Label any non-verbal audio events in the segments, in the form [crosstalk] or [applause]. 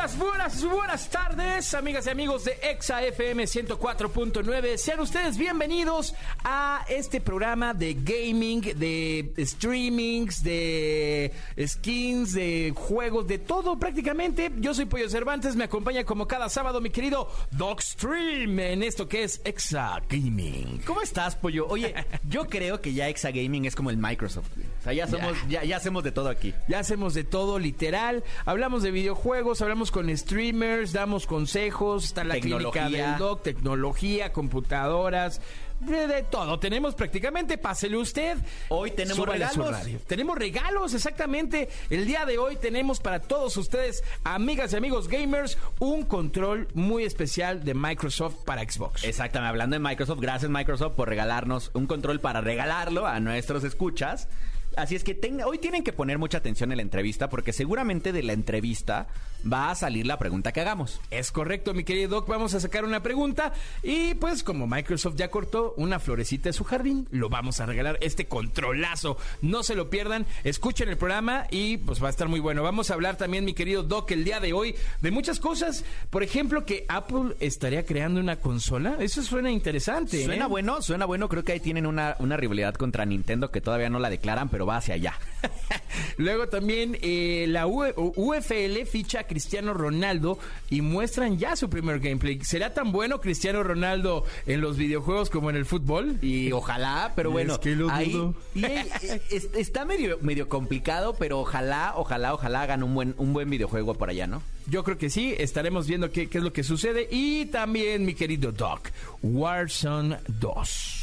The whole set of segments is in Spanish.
Buenas, buenas, buenas tardes, amigas y amigos de Exa FM 104.9. Sean ustedes bienvenidos a este programa de gaming, de streamings, de skins, de juegos, de todo prácticamente. Yo soy Pollo Cervantes, me acompaña como cada sábado mi querido Dogstream en esto que es Exa Gaming. ¿Cómo estás, Pollo? Oye, [laughs] yo creo que ya Exa Gaming es como el Microsoft. O sea, ya somos, ya, ya hacemos de todo aquí. Ya hacemos de todo, literal. Hablamos de videojuegos, hablamos con streamers, damos consejos, está la clínica del doc, tecnología, computadoras, de, de todo. Tenemos prácticamente, pásele usted. Hoy tenemos súbale regalos. Tenemos regalos, exactamente. El día de hoy tenemos para todos ustedes, amigas y amigos gamers, un control muy especial de Microsoft para Xbox. Exactamente, hablando de Microsoft, gracias Microsoft por regalarnos un control para regalarlo a nuestros escuchas. Así es que hoy tienen que poner mucha atención en la entrevista porque seguramente de la entrevista va a salir la pregunta que hagamos. Es correcto, mi querido Doc. Vamos a sacar una pregunta. Y pues, como Microsoft ya cortó una florecita de su jardín, lo vamos a regalar este controlazo. No se lo pierdan. Escuchen el programa y pues va a estar muy bueno. Vamos a hablar también, mi querido Doc, el día de hoy de muchas cosas. Por ejemplo, que Apple estaría creando una consola. Eso suena interesante. Suena ¿eh? bueno, suena bueno. Creo que ahí tienen una, una rivalidad contra Nintendo que todavía no la declaran, pero va hacia allá. [laughs] Luego también eh, la U- UFL ficha a Cristiano Ronaldo y muestran ya su primer gameplay. ¿Será tan bueno Cristiano Ronaldo en los videojuegos como en el fútbol? Y ojalá, pero bueno, es que lo ahí dudo. y, eh, es- está medio, medio complicado, pero ojalá, ojalá, ojalá hagan un buen, un buen videojuego por allá, ¿no? Yo creo que sí, estaremos viendo qué, qué es lo que sucede. Y también, mi querido Doc, Warzone 2.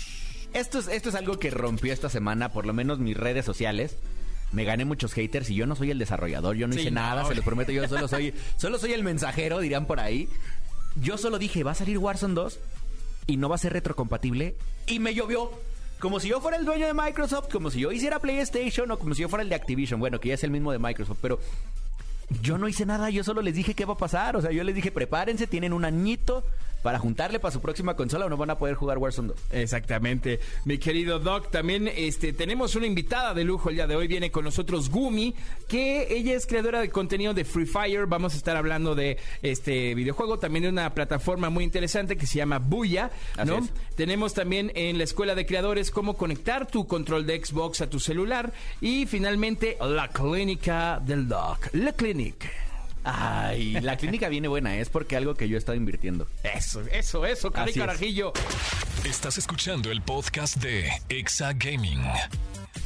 Esto es, esto es algo que rompió esta semana, por lo menos mis redes sociales. Me gané muchos haters y yo no soy el desarrollador, yo no Sí, hice no, nada, se lo prometo, yo solo soy, [laughs] solo soy el mensajero, dirían por ahí. Yo solo dije, va a salir Warzone 2 y no va a ser retrocompatible y me llovió. Como si yo fuera el dueño de Microsoft, como si yo hiciera PlayStation o como si yo fuera el de Activision. Bueno, que ya es el mismo de Microsoft, pero yo no hice nada, yo solo les dije qué va a pasar. O sea, yo les dije, prepárense, tienen un añito para juntarle para su próxima consola o no van a poder jugar Warzone 2. Exactamente. Mi querido Doc, también este, tenemos una invitada de lujo el día de hoy. Viene con nosotros Gumi, que ella es creadora de contenido de Free Fire. Vamos a estar hablando de este videojuego, también de una plataforma muy interesante que se llama Buya. ¿no? Tenemos también en la escuela de creadores cómo conectar tu control de Xbox a tu celular. Y finalmente, la clínica del Doc. La Clinic. Ay, la clínica [laughs] viene buena, es porque algo que yo he estado invirtiendo. Eso, eso, eso, cari Así es. carajillo. Estás escuchando el podcast de Exa Gaming.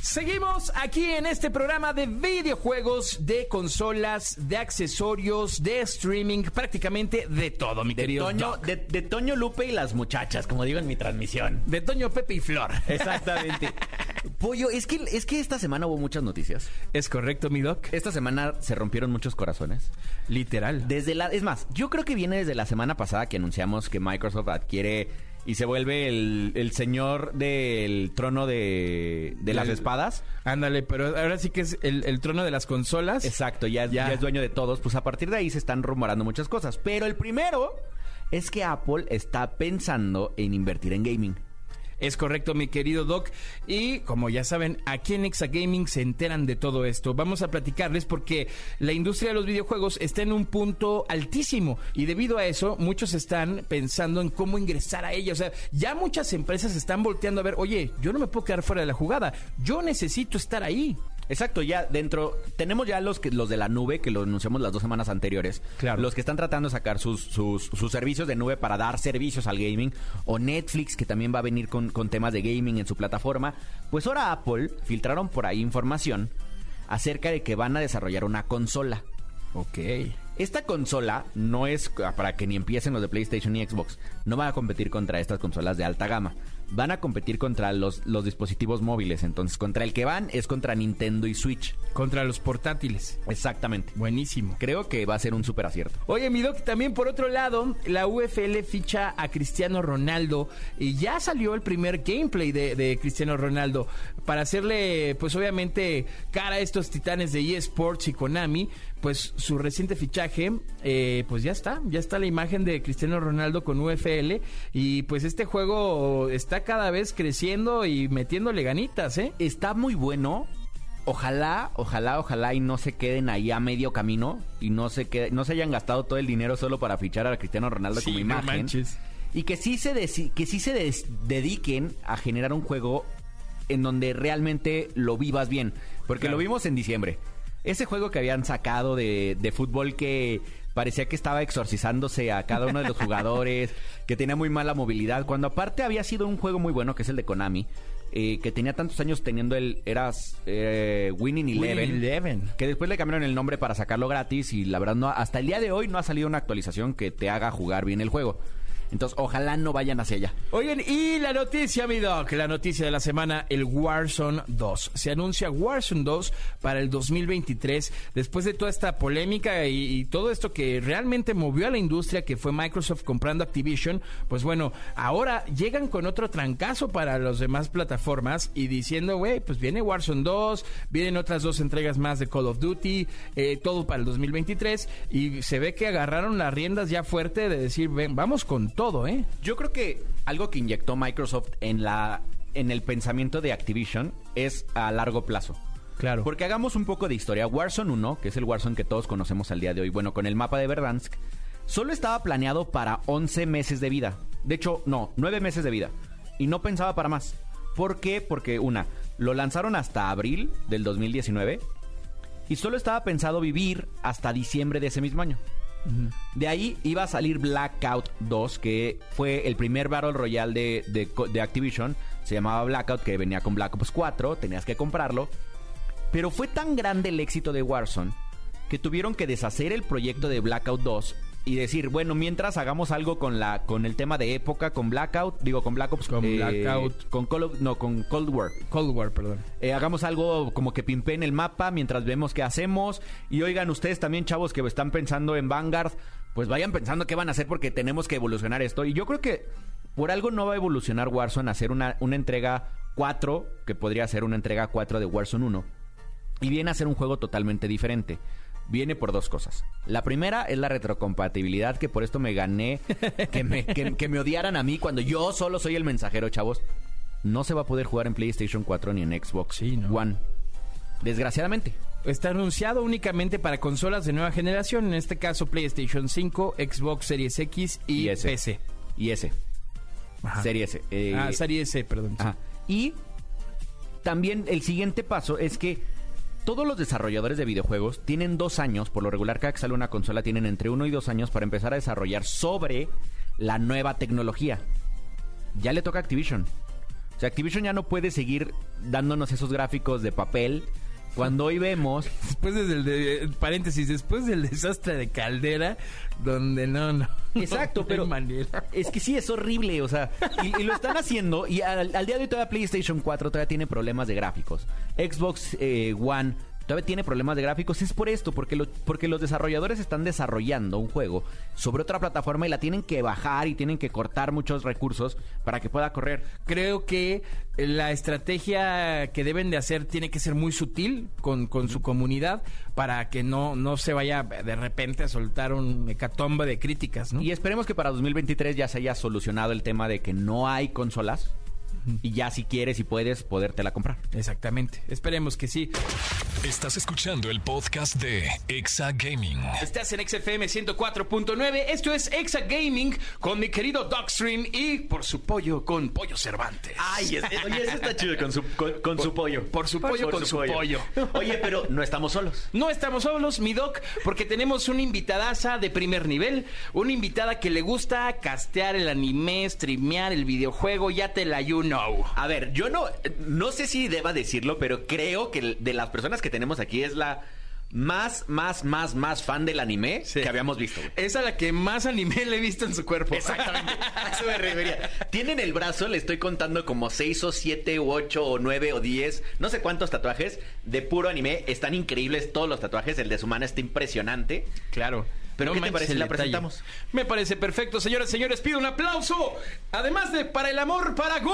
Seguimos aquí en este programa de videojuegos, de consolas, de accesorios, de streaming, prácticamente de todo, mi De querido Toño, Doc. de, de Toño Lupe y las muchachas, como digo en mi transmisión. De Toño, Pepe y Flor. Exactamente. [laughs] Pollo, es que, es que esta semana hubo muchas noticias. ¿Es correcto, mi Doc? Esta semana se rompieron muchos corazones. Literal. Desde la, es más, yo creo que viene desde la semana pasada que anunciamos que Microsoft adquiere y se vuelve el, el señor del trono de, de las espadas. Ándale, pero ahora sí que es el, el trono de las consolas. Exacto, ya, Ya. ya es dueño de todos. Pues a partir de ahí se están rumorando muchas cosas. Pero el primero es que Apple está pensando en invertir en gaming. Es correcto, mi querido Doc. Y como ya saben, aquí en Exa Gaming se enteran de todo esto. Vamos a platicarles porque la industria de los videojuegos está en un punto altísimo. Y debido a eso, muchos están pensando en cómo ingresar a ella. O sea, ya muchas empresas están volteando a ver, oye, yo no me puedo quedar fuera de la jugada. Yo necesito estar ahí. Exacto, ya dentro tenemos ya los que los de la nube que lo anunciamos las dos semanas anteriores, Claro. los que están tratando de sacar sus, sus, sus servicios de nube para dar servicios al gaming o Netflix que también va a venir con, con temas de gaming en su plataforma, pues ahora Apple filtraron por ahí información acerca de que van a desarrollar una consola. Ok. Esta consola no es para que ni empiecen los de PlayStation ni Xbox. No va a competir contra estas consolas de alta gama. Van a competir contra los, los dispositivos móviles. Entonces, contra el que van es contra Nintendo y Switch. Contra los portátiles. Exactamente. Buenísimo. Creo que va a ser un súper acierto. Oye, mi doc, también por otro lado, la UFL ficha a Cristiano Ronaldo y ya salió el primer gameplay de, de Cristiano Ronaldo para hacerle, pues obviamente, cara a estos titanes de eSports y Konami. Pues su reciente fichaje, eh, pues ya está, ya está la imagen de Cristiano Ronaldo con UFL y pues este juego está cada vez creciendo y metiéndole ganitas, ¿eh? Está muy bueno. Ojalá, ojalá, ojalá y no se queden ahí a medio camino y no se quede- no se hayan gastado todo el dinero solo para fichar a Cristiano Ronaldo como no imagen. manches. Y que sí se, que sí se des- dediquen a generar un juego en donde realmente lo vivas bien. Porque Claro. lo vimos en diciembre. Ese juego que habían sacado de, de fútbol que parecía que estaba exorcizándose a cada uno de los jugadores, [laughs] que tenía muy mala movilidad, cuando aparte había sido un juego muy bueno, que es el de Konami, eh, que tenía tantos años teniendo el, eras eh, Winning Eleven. Winning Eleven. Que después le cambiaron el nombre para sacarlo gratis y la verdad no, hasta el día de hoy no ha salido una actualización que te haga jugar bien el juego. Entonces, ojalá no vayan hacia allá. Oigan, y la noticia, mi doc, la noticia de la semana, el Warzone 2. Se anuncia Warzone 2 para el 2023, después de toda esta polémica y, todo esto que realmente movió a la industria, que fue Microsoft comprando Activision, pues bueno, ahora llegan con otro trancazo para las demás plataformas y diciendo, güey, pues viene Warzone 2, vienen otras dos entregas más de Call of Duty, eh, todo para el 2023, y se ve que agarraron las riendas ya fuerte de decir, ven, vamos con todo, ¿eh? Yo creo que algo que inyectó Microsoft en la en el pensamiento de Activision es a largo plazo. Claro. Porque hagamos un poco de historia. Warzone 1, que es el Warzone que todos conocemos al día de hoy, bueno, con el mapa de Verdansk, solo estaba planeado para 11 meses de vida. De hecho, no, 9 meses de vida. Y no pensaba para más. ¿Por qué? Porque, una, lo lanzaron hasta abril del 2019 y solo estaba pensado vivir hasta diciembre de ese mismo año. De ahí iba a salir Blackout 2, que fue el primer Battle Royale de, de de Activision. Se llamaba Blackout, que venía con Black Ops 4, tenías que comprarlo. Pero fue tan grande el éxito de Warzone que tuvieron que deshacer el proyecto de Blackout 2 y decir, bueno, mientras hagamos algo con la con el tema de época, con Blackout, digo, con Black Ops, Con Blackout. con Call of- no, con Cold War. Cold War, perdón. Eh, hagamos algo como que pimpeen el mapa mientras vemos qué hacemos. Y oigan, ustedes también, chavos, que están pensando en Vanguard, pues vayan pensando qué van a hacer porque tenemos que evolucionar esto. Y yo creo que por algo no va a evolucionar Warzone a hacer una, una entrega 4, que podría ser una entrega 4 de Warzone 1. Y viene a ser un juego totalmente diferente. Viene por dos cosas. La primera es la retrocompatibilidad, que por esto me gané que me, que- que me odiaran a mí cuando yo solo soy el mensajero, chavos. No se va a poder jugar en PlayStation 4 ni en Xbox Sí, ¿no? One. Desgraciadamente. Está anunciado únicamente para consolas de nueva generación, en este caso PlayStation 5, Xbox Series X y, Y S. PC. Y ese. Ajá. Serie S. Eh, ah, Series S, perdón. sí. Y también el siguiente paso es que todos los desarrolladores de videojuegos tienen dos años, por lo regular cada que sale una consola tienen entre uno y dos años para empezar a desarrollar sobre la nueva tecnología. Ya le toca a Activision. O sea, Activision ya no puede seguir dándonos esos gráficos de papel cuando hoy vemos Después del de, paréntesis, después del desastre de Caldera, donde no, no. Exacto, no pero manera. es que sí es horrible, o sea, y, y lo están haciendo y al, al día de hoy todavía PlayStation 4 todavía tiene problemas de gráficos. Xbox eh, One todavía tiene problemas de gráficos. Es por esto, porque, lo- porque los desarrolladores están desarrollando un juego sobre otra plataforma y la tienen que bajar y tienen que cortar muchos recursos para que pueda correr. Creo que la estrategia que deben de hacer tiene que ser muy sutil con, con su comunidad para que no, no se vaya de repente a soltar un hecatombe de críticas, ¿no? Y esperemos que para 2023 ya se haya solucionado el tema de que no hay consolas y ya si quieres y puedes podértela comprar. Exactamente. Esperemos que sí. Estás escuchando el podcast de Exa Gaming. Estás en XFM 104.9. Esto es Exa Gaming con mi querido Dogstream y por su pollo con Pollo Cervantes. Ay, es- oye, eso está chido con su, con, su pollo. por su pollo con su pollo. Oye, pero no estamos solos. No estamos solos, mi doc, porque tenemos una invitadaza de primer nivel, una invitada que le gusta castear el anime, streamear el videojuego, ya te la you know. A ver, yo no, no sé si deba decirlo, pero creo que de las personas que tenemos aquí es la más, más, más, más fan del anime Sí. que habíamos visto. güey. Es a la que más anime le he visto en su cuerpo. Exactamente. [laughs] A Eso me refería. Tienen el brazo, le estoy contando como 6 o 7 u 8 o 9 o 10, no sé cuántos tatuajes de puro anime. Están increíbles todos los tatuajes. El de su mano está impresionante. Claro. Pero, ¿qué te manches parece la detalle. presentamos? Me parece perfecto, señoras y señores. Pido un aplauso. Además de para el amor, para Gumi.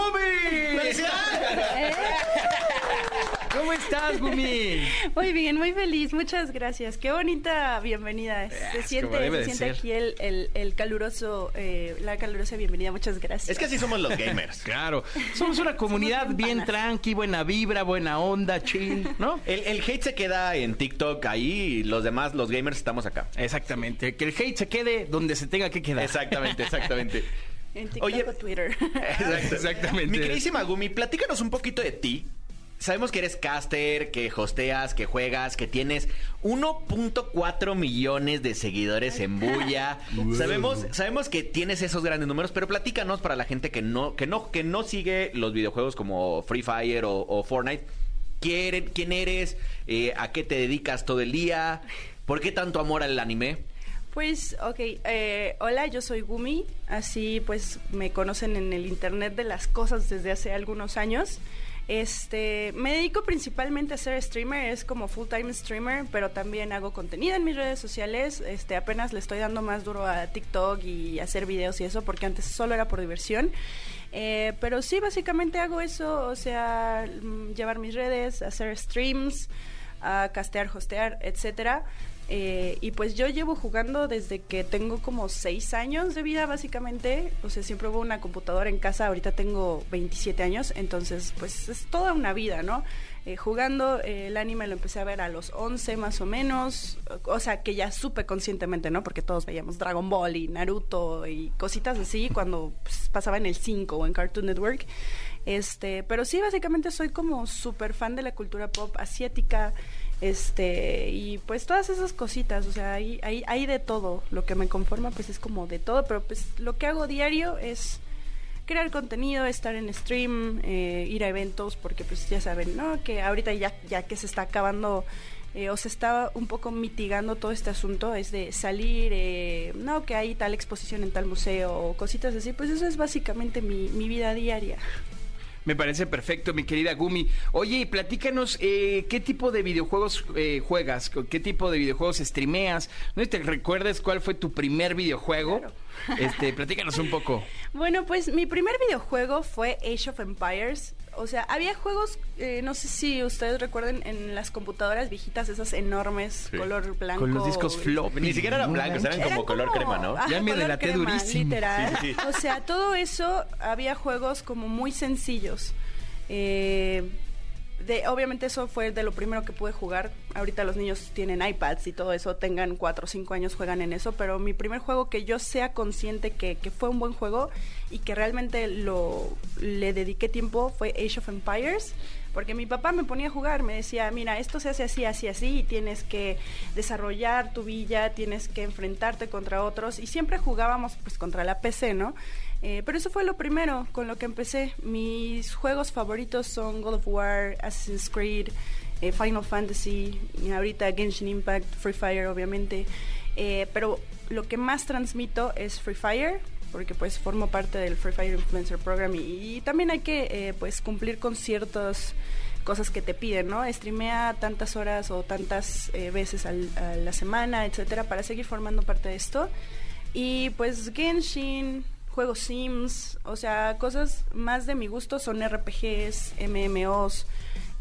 ¿Cómo estás, Gumi? Muy bien, muy feliz, muchas gracias. Qué bonita bienvenida. Se Es siente, se siente ser. aquí el, el- el caluroso, eh, la calurosa bienvenida. Muchas gracias. Es que así somos los gamers. Claro. Somos una comunidad bien tranqui, buena vibra, buena onda, chill, ¿no? El, el hate se queda en TikTok ahí y los demás, los gamers, estamos acá. Exactamente. Que el hate se quede donde se tenga que quedar. Exactamente, exactamente. [laughs] En TikTok Oye, o Twitter. [laughs] Exactamente. Mi queridísima Gumi, platícanos un poquito de ti. Sabemos que eres caster, que hosteas, que juegas, que tienes 1.4 millones de seguidores en Bulla. Sabemos, sabemos que tienes esos grandes números, pero platícanos para la gente que no, que no, que no sigue los videojuegos como Free Fire o, o Fortnite. ¿Quién, quién eres? Eh, ¿A qué te dedicas todo el día? ¿Por qué tanto amor al anime? Pues, ok, eh, hola, yo soy Gumi, así pues me conocen en el Internet de las cosas desde hace algunos años. Este, me dedico principalmente a ser streamer, es como full time streamer, pero también hago contenido en mis redes sociales. Este, apenas le estoy dando más duro a TikTok y hacer videos y eso, porque antes solo era por diversión. Eh, pero sí, básicamente hago eso, o sea, mm, llevar mis redes, hacer streams, castear, hostear, etcétera. Eh, y pues yo llevo jugando desde que tengo como seis años de vida, básicamente. O sea, siempre hubo una computadora en casa. Ahorita tengo 27 años, entonces, pues es toda una vida, ¿no? Eh, jugando, eh, el anime lo empecé a ver a los 11 más o menos. O sea, que ya supe conscientemente, ¿no? Porque todos veíamos Dragon Ball y Naruto y cositas así cuando pues, pasaba en el 5 o en Cartoon Network. Este, pero sí, básicamente soy como súper fan de la cultura pop asiática. Este, y pues todas esas cositas, o sea, hay, hay, hay de todo. Lo que me conforma, pues es como de todo, pero pues lo que hago diario es crear contenido, estar en stream, eh, ir a eventos, porque pues ya saben, ¿no? Que ahorita ya, ya que se está acabando eh, o se está un poco mitigando todo este asunto, es de salir, eh, no, que hay tal exposición en tal museo o cositas así, pues eso es básicamente mi, mi vida diaria. Me parece perfecto, mi querida Gumi. Oye, y platícanos, eh, ¿qué tipo de videojuegos eh, juegas? ¿Qué tipo de videojuegos streameas? ¿No te recuerdas cuál fue tu primer videojuego? Claro. Este, platícanos un poco. [laughs] Bueno, pues mi primer videojuego fue Age of Empires. O sea, había juegos, eh, no sé si ustedes recuerden, en las computadoras viejitas, esas enormes, Sí. color blanco. Con los discos floppy. Ni siquiera eran blancos, eran Era como color crema, ¿no? ajá, Ya me delaté crema, durísimo. Literal. Sí, sí, sí. O sea, todo eso había juegos como muy sencillos. Eh, de, obviamente eso fue de lo primero que pude jugar. Ahorita los niños tienen iPads y todo eso, tengan 4 o 5 años, juegan en eso, pero mi primer juego que yo sea consciente que, que fue un buen juego y que realmente lo le dediqué tiempo fue Age of Empires. Porque mi papá me ponía a jugar, me decía, mira, esto se hace así, así, así, y tienes que desarrollar tu villa, tienes que enfrentarte contra otros, y siempre jugábamos pues contra la PC, ¿no? Eh, pero eso fue lo primero con lo que empecé. Mis juegos favoritos son God of War, Assassin's Creed, eh, Final Fantasy, y ahorita Genshin Impact, Free Fire, obviamente. Eh, pero lo que más transmito es Free Fire, porque pues formo parte del Free Fire Influencer Program y, también hay que pues cumplir con ciertas cosas que te piden, ¿no? Streamea tantas horas o tantas veces a la semana, etcétera, para seguir formando parte de esto. Y pues Genshin, juegos Sims, o sea, cosas más de mi gusto son RPGs, MMOs,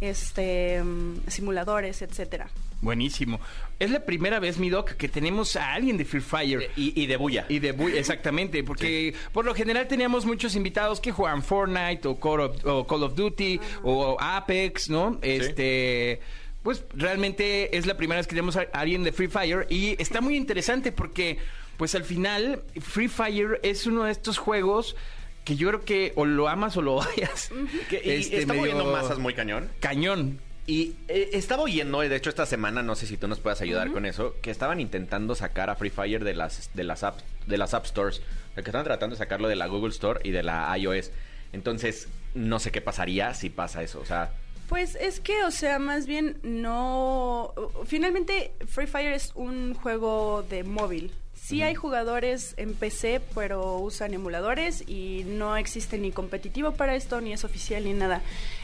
este, mm, simuladores, etcétera. Buenísimo. Es la primera vez, mi doc, que tenemos a alguien de Free Fire. Y, y de bulla. Y de bu- exactamente, porque por lo general teníamos muchos invitados que juegan Fortnite o Call of, o Call of Duty o Apex, ¿no? Este, pues realmente es la primera vez que tenemos a alguien de Free Fire y está muy interesante porque, pues al final, Free Fire es uno de estos juegos que yo creo que o lo amas o lo [laughs] odias. Que- y Este, está moviendo masas muy cañón. Cañón. Y eh, estaba oyendo, eh, de hecho esta semana, no sé si tú nos puedas ayudar con eso, que estaban intentando sacar a Free Fire de las, de las, app, de las App Stores. O sea, que estaban tratando de sacarlo de la Google Store y de la iOS. Entonces, no sé qué pasaría si pasa eso. O sea, Pues es que, o sea, más bien no... Finalmente, Free Fire es un juego de móvil. Sí hay jugadores en PC, pero usan emuladores y no existe ni competitivo para esto, ni es oficial, ni nada.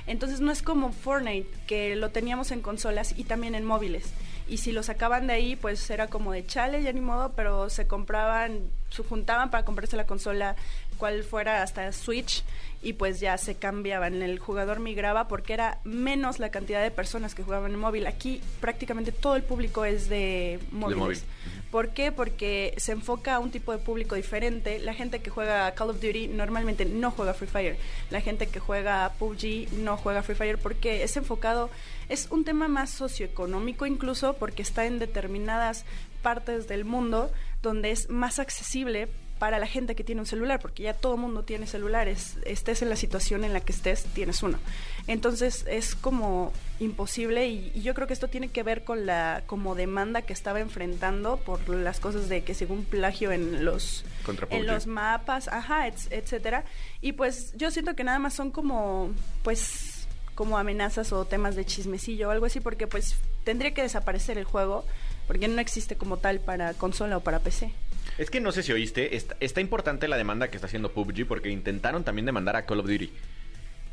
Entonces no es como Fortnite, que lo teníamos en consolas y también en móviles. Y si lo sacaban de ahí, pues era como de chale, ya ni modo, pero se compraban, se juntaban para comprarse la consola, cual fuera hasta Switch, y pues ya se cambiaban. El jugador migraba porque era menos la cantidad de personas que jugaban en móvil. Aquí prácticamente todo el público es de móviles. móvil. ¿Por qué? Porque se enfoca a un tipo de público diferente. La gente que juega Call of Duty normalmente no juega Free Fire. La gente que juega PUBG no juega Free Fire porque es enfocado, es un tema más socioeconómico incluso porque está en determinadas partes del mundo donde es más accesible para la gente que tiene un celular, porque ya todo el mundo tiene celulares, estés en la situación en la que estés, tienes uno. Entonces es como imposible y, y yo creo que esto tiene que ver con la como demanda que estaba enfrentando por las cosas de que según plagio en los en los mapas, ajá, et- etcétera. Y pues yo siento que nada más son como pues como amenazas o temas de chismecillo o algo así porque pues tendría que desaparecer el juego porque no existe como tal para consola o para PC. Es que no sé si oíste, está, está importante la demanda que está haciendo PUBG porque intentaron también demandar a Call of Duty.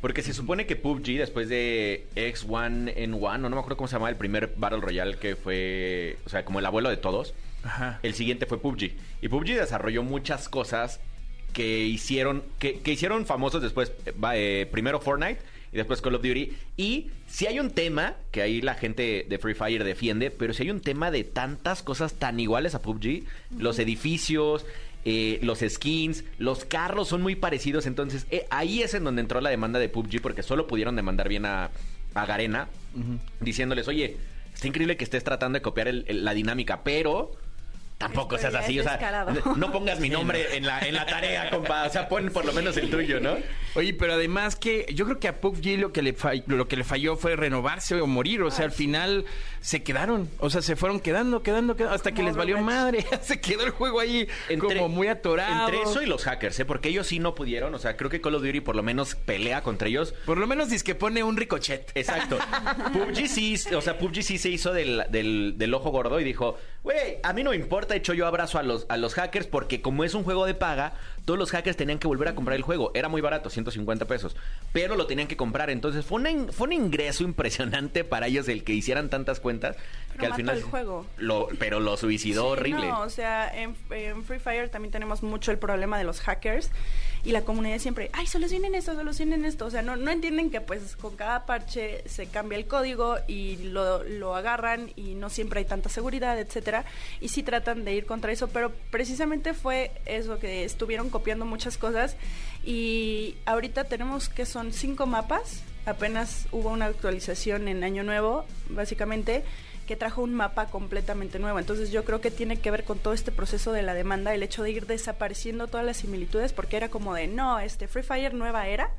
Porque se supone que PUBG, después de X1N1, o no me acuerdo cómo se llamaba el primer Battle Royale que fue, o sea, como el abuelo de todos, Ajá. el siguiente fue PUBG. Y PUBG desarrolló muchas cosas que hicieron, que, que hicieron famosos después, eh, eh, primero Fortnite y después Call of Duty. Y si hay un tema que ahí la gente de Free Fire defiende, pero si hay un tema de tantas cosas tan iguales a PUBG, los edificios, eh, los skins, los carros son muy parecidos. Entonces eh, ahí es en donde entró la demanda de PUBG porque solo pudieron demandar bien a, a Garena diciéndoles, oye, está increíble que estés tratando de copiar el- el- la dinámica, pero... Tampoco seas así, o sea, no pongas mi nombre en la, en la tarea, compa. O sea, pon por lo menos el tuyo, ¿no? Oye, pero además que yo creo que a PUBG lo que le fall- lo que le falló fue renovarse o morir, o sea, al final se quedaron, o sea, se fueron quedando, quedando, quedando hasta que les valió madre, [laughs] se quedó el juego ahí como muy atorado. Entre eso y los hackers, ¿eh? Porque ellos sí no pudieron. O sea, creo que Call of Duty por lo menos pelea contra ellos. Por lo menos dice que pone un ricochet. Exacto. [laughs] PUBG sí, o sea, PUBG sí se hizo del, del, del ojo gordo y dijo, güey, a mí no me importa, de hecho yo abrazo a los, a los hackers porque como es un juego de paga, todos los hackers tenían que volver a comprar el juego. Era muy barato, 150 pesos, pero lo tenían que comprar. Entonces fue, una in- fue un ingreso impresionante para ellos el que hicieran tantas cuentas Pero que al final... el juego. Lo, pero lo suicidó Sí, horrible. No, o sea, en, en Free Fire también tenemos mucho el problema de los hackers y la comunidad siempre, ay, solucionen esto, solucionen esto. O sea, no, no entienden que pues con cada parche se cambia el código y lo, lo agarran y no siempre hay tanta seguridad, etcétera. Y sí tratan de ir contra eso, pero precisamente fue eso que estuvieron copiando muchas cosas y ahorita tenemos que son cinco mapas. Apenas hubo una actualización en Año Nuevo, básicamente que trajo un mapa completamente nuevo. Entonces yo creo que tiene que ver con todo este proceso de la demanda, el hecho de ir desapareciendo todas las similitudes, porque era como de, no, este Free Fire nueva era,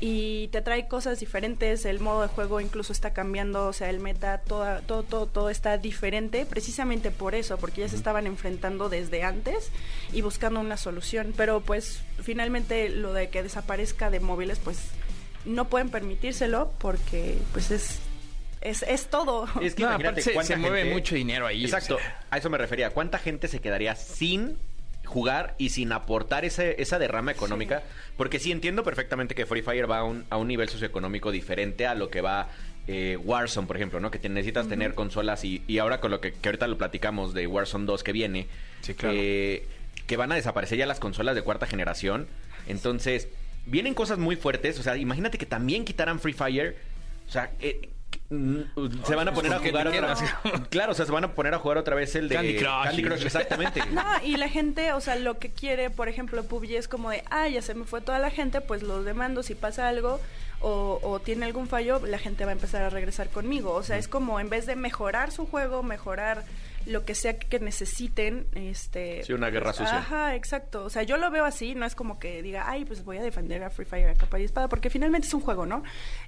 y te trae cosas diferentes, el modo de juego incluso está cambiando, o sea, el meta, toda, todo, todo, todo está diferente, precisamente por eso, porque ya se estaban enfrentando desde antes y buscando una solución. Pero pues finalmente lo de que desaparezca de móviles, pues no pueden permitírselo porque pues es... Es, es todo. Es que No, imagínate aparte se- cuánta se mueve gente- mucho dinero ahí, Exacto, o sea. a eso me refería. ¿Cuánta gente se quedaría sin jugar y sin aportar ese, esa derrama económica? Porque sí entiendo perfectamente que Free Fire va a un, a un nivel socioeconómico diferente a lo que va eh, Warzone, por ejemplo, ¿no? Que te necesitas tener consolas y, y ahora con lo que, que ahorita lo platicamos de Warzone 2 que viene, Sí, claro. eh, que van a desaparecer ya las consolas de cuarta generación. Entonces, vienen cosas muy fuertes. O sea, imagínate que también quitaran Free Fire. O sea, eh, se van a poner a ¿con qué jugar otra vez. Claro, o sea, se van a poner a jugar otra vez el de Candy Crush. exactamente. [laughs] No, y la gente, o sea, lo que quiere, por ejemplo, PUBG es como de, ah, ya se me fue toda la gente, pues los demando si pasa algo o, o tiene algún fallo, la gente va a empezar a regresar conmigo. O sea, es como en vez de mejorar su juego, mejorar lo que sea que necesiten, este... Sí, una guerra pues, sucia. Ajá, exacto. O sea, yo lo veo así, no es como que diga, ay, pues voy a defender a Free Fire a capa y espada, porque finalmente es un juego, ¿no?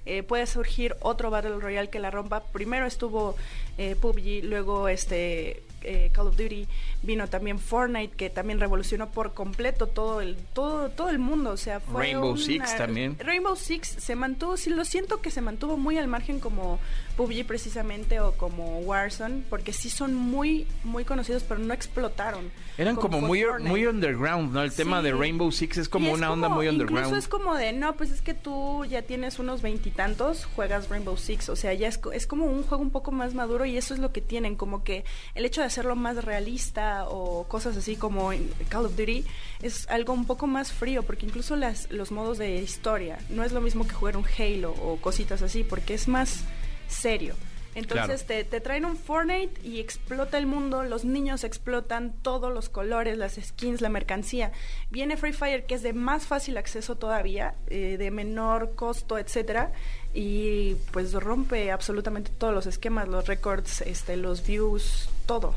Eh, puede surgir otro Battle Royale que la rompa. Primero estuvo eh, PUBG, luego este eh, Call of Duty, vino también Fortnite, que también revolucionó por completo todo el, todo, todo el mundo. O sea, fue Rainbow una- Six también. Rainbow Six se mantuvo, sí lo siento que se mantuvo muy al margen como PUBG precisamente o como Warzone, porque sí son muy, muy conocidos, pero no explotaron. Eran como muy, Fortnite. muy underground, ¿no? El tema de Rainbow Six es como es una onda como- muy underground. Incluso es como de, no, pues es que tú ya tienes unos veintitantos, juegas Rainbow Six, o sea, ya es, es como un juego un poco más maduro y eso es lo que tienen, como que el hecho de hacerlo más realista o cosas así como en Call of Duty es algo un poco más frío, porque incluso las, los modos de historia no es lo mismo que jugar un Halo o cositas así, porque es más serio. Entonces te, te traen un Fortnite y explota el mundo, los niños explotan todos los colores, las skins, la mercancía. Viene Free Fire que es de más fácil acceso todavía, eh, de menor costo, etcétera, y pues rompe absolutamente todos los esquemas, los récords, este, los views, todo.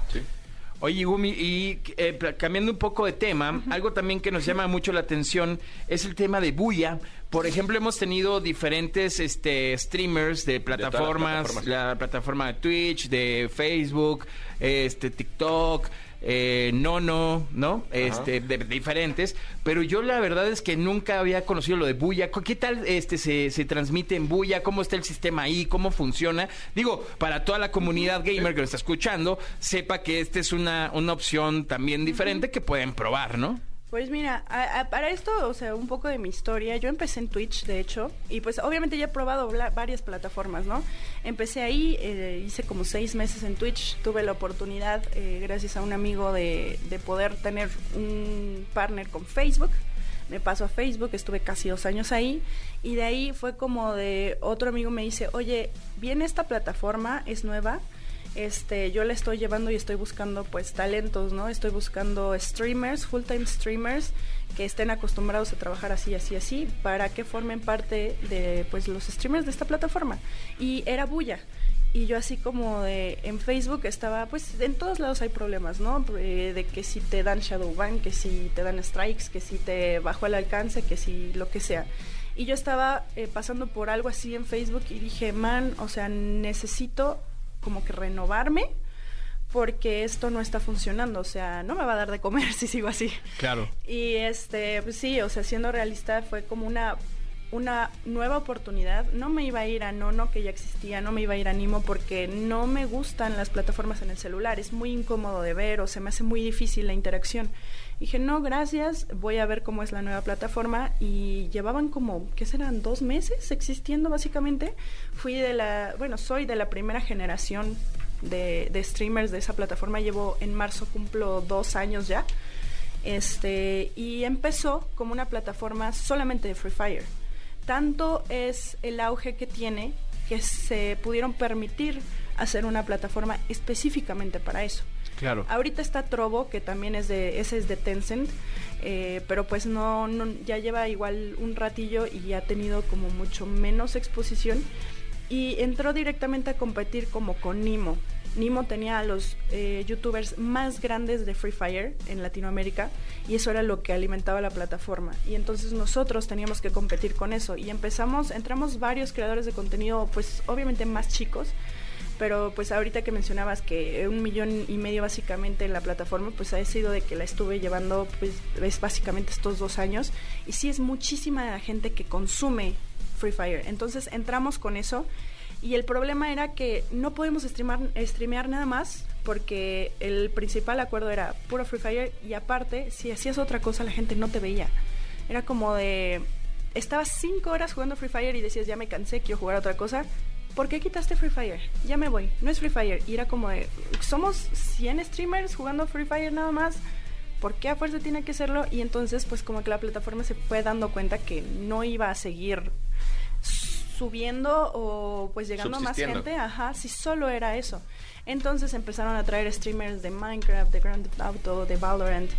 Oye, Gumi, y eh, cambiando un poco de tema, algo también que nos llama mucho la atención es el tema de bulla. Por ejemplo, hemos tenido diferentes este, streamers de plataformas, plataformas. la plataforma de Twitch, de Facebook, este, TikTok, eh, Nono, ¿no? Este, de, de diferentes. Pero yo la verdad es que nunca había conocido lo de bulla. ¿Qué tal este se, se transmite en bulla? ¿Cómo está el sistema ahí? ¿Cómo funciona? Digo, para toda la comunidad gamer que lo está escuchando, sepa que esta es una, una opción también diferente que pueden probar, ¿no? Pues mira, para esto, o sea, un poco de mi historia, yo empecé en Twitch, de hecho, y pues obviamente ya he probado varias plataformas, ¿no? Empecé ahí, eh, hice como seis meses en Twitch, tuve la oportunidad, eh, gracias a un amigo, de, de poder tener un partner con Facebook. Me paso a Facebook, estuve casi dos años ahí, y de ahí fue como de otro amigo me dice, oye, viene esta plataforma, es nueva, este, yo la estoy llevando y estoy buscando pues talentos, ¿no? Estoy buscando streamers, full time streamers que estén acostumbrados a trabajar así, así, así, para que formen parte de pues los streamers de esta plataforma. Y era bulla. Y yo así como de en Facebook estaba, pues en todos lados hay problemas, ¿no? Eh, de que si te dan shadow ban, que si te dan strikes, que si te bajó el alcance, que si lo que sea. Y yo estaba eh, pasando por algo así en Facebook y dije, man, o sea, necesito como que renovarme porque esto no está funcionando, o sea, no me va a dar de comer [laughs] si sigo así. Claro. Y este, pues sí, o sea, siendo realista fue como una una nueva oportunidad. No me iba a ir a Nono, que ya existía, no me iba a ir a Nimo porque no me gustan las plataformas en el celular. Es muy incómodo de ver o se me hace muy difícil la interacción. Dije, no, gracias, voy a ver cómo es la nueva plataforma. Y llevaban como, ¿qué serán? Dos meses existiendo básicamente. Fui de la, bueno, soy de la primera generación de, de streamers de esa plataforma. Llevo en marzo, cumplo dos años ya. Este, y empezó como una plataforma solamente de Free Fire. Tanto es el auge que tiene que se pudieron permitir hacer una plataforma específicamente para eso. Claro. Ahorita está Trovo, que también es de, ese es de Tencent, eh, pero pues no, no, ya lleva igual un ratillo y ha tenido como mucho menos exposición y entró directamente a competir como con Nimo. Nimo tenía a los eh, youtubers más grandes de Free Fire en Latinoamérica y eso era lo que alimentaba la plataforma. Y entonces nosotros teníamos que competir con eso y empezamos, entramos varios creadores de contenido, pues obviamente más chicos, pero pues ahorita que mencionabas que un millón y medio básicamente en la plataforma, pues ha sido de que la estuve llevando pues es básicamente estos dos años y sí es muchísima la gente que consume Free Fire. Entonces entramos con eso y el problema era que no podemos streamar, streamear nada más porque el principal acuerdo era puro Free Fire y aparte si hacías otra cosa la gente no te veía. Era como de... Estabas cinco horas jugando Free Fire y decías ya me cansé, quiero jugar otra cosa. ¿Por qué quitaste Free Fire? Ya me voy, no es Free Fire. Y era como de, somos 100 streamers jugando Free Fire nada más. ¿Por qué a fuerza tiene que serlo? Y entonces pues como que la plataforma se fue dando cuenta que no iba a seguir subiendo o pues llegando a más gente, ajá, si solo era eso. Entonces empezaron a traer streamers de Minecraft, de Grand Theft Auto, de Valorant,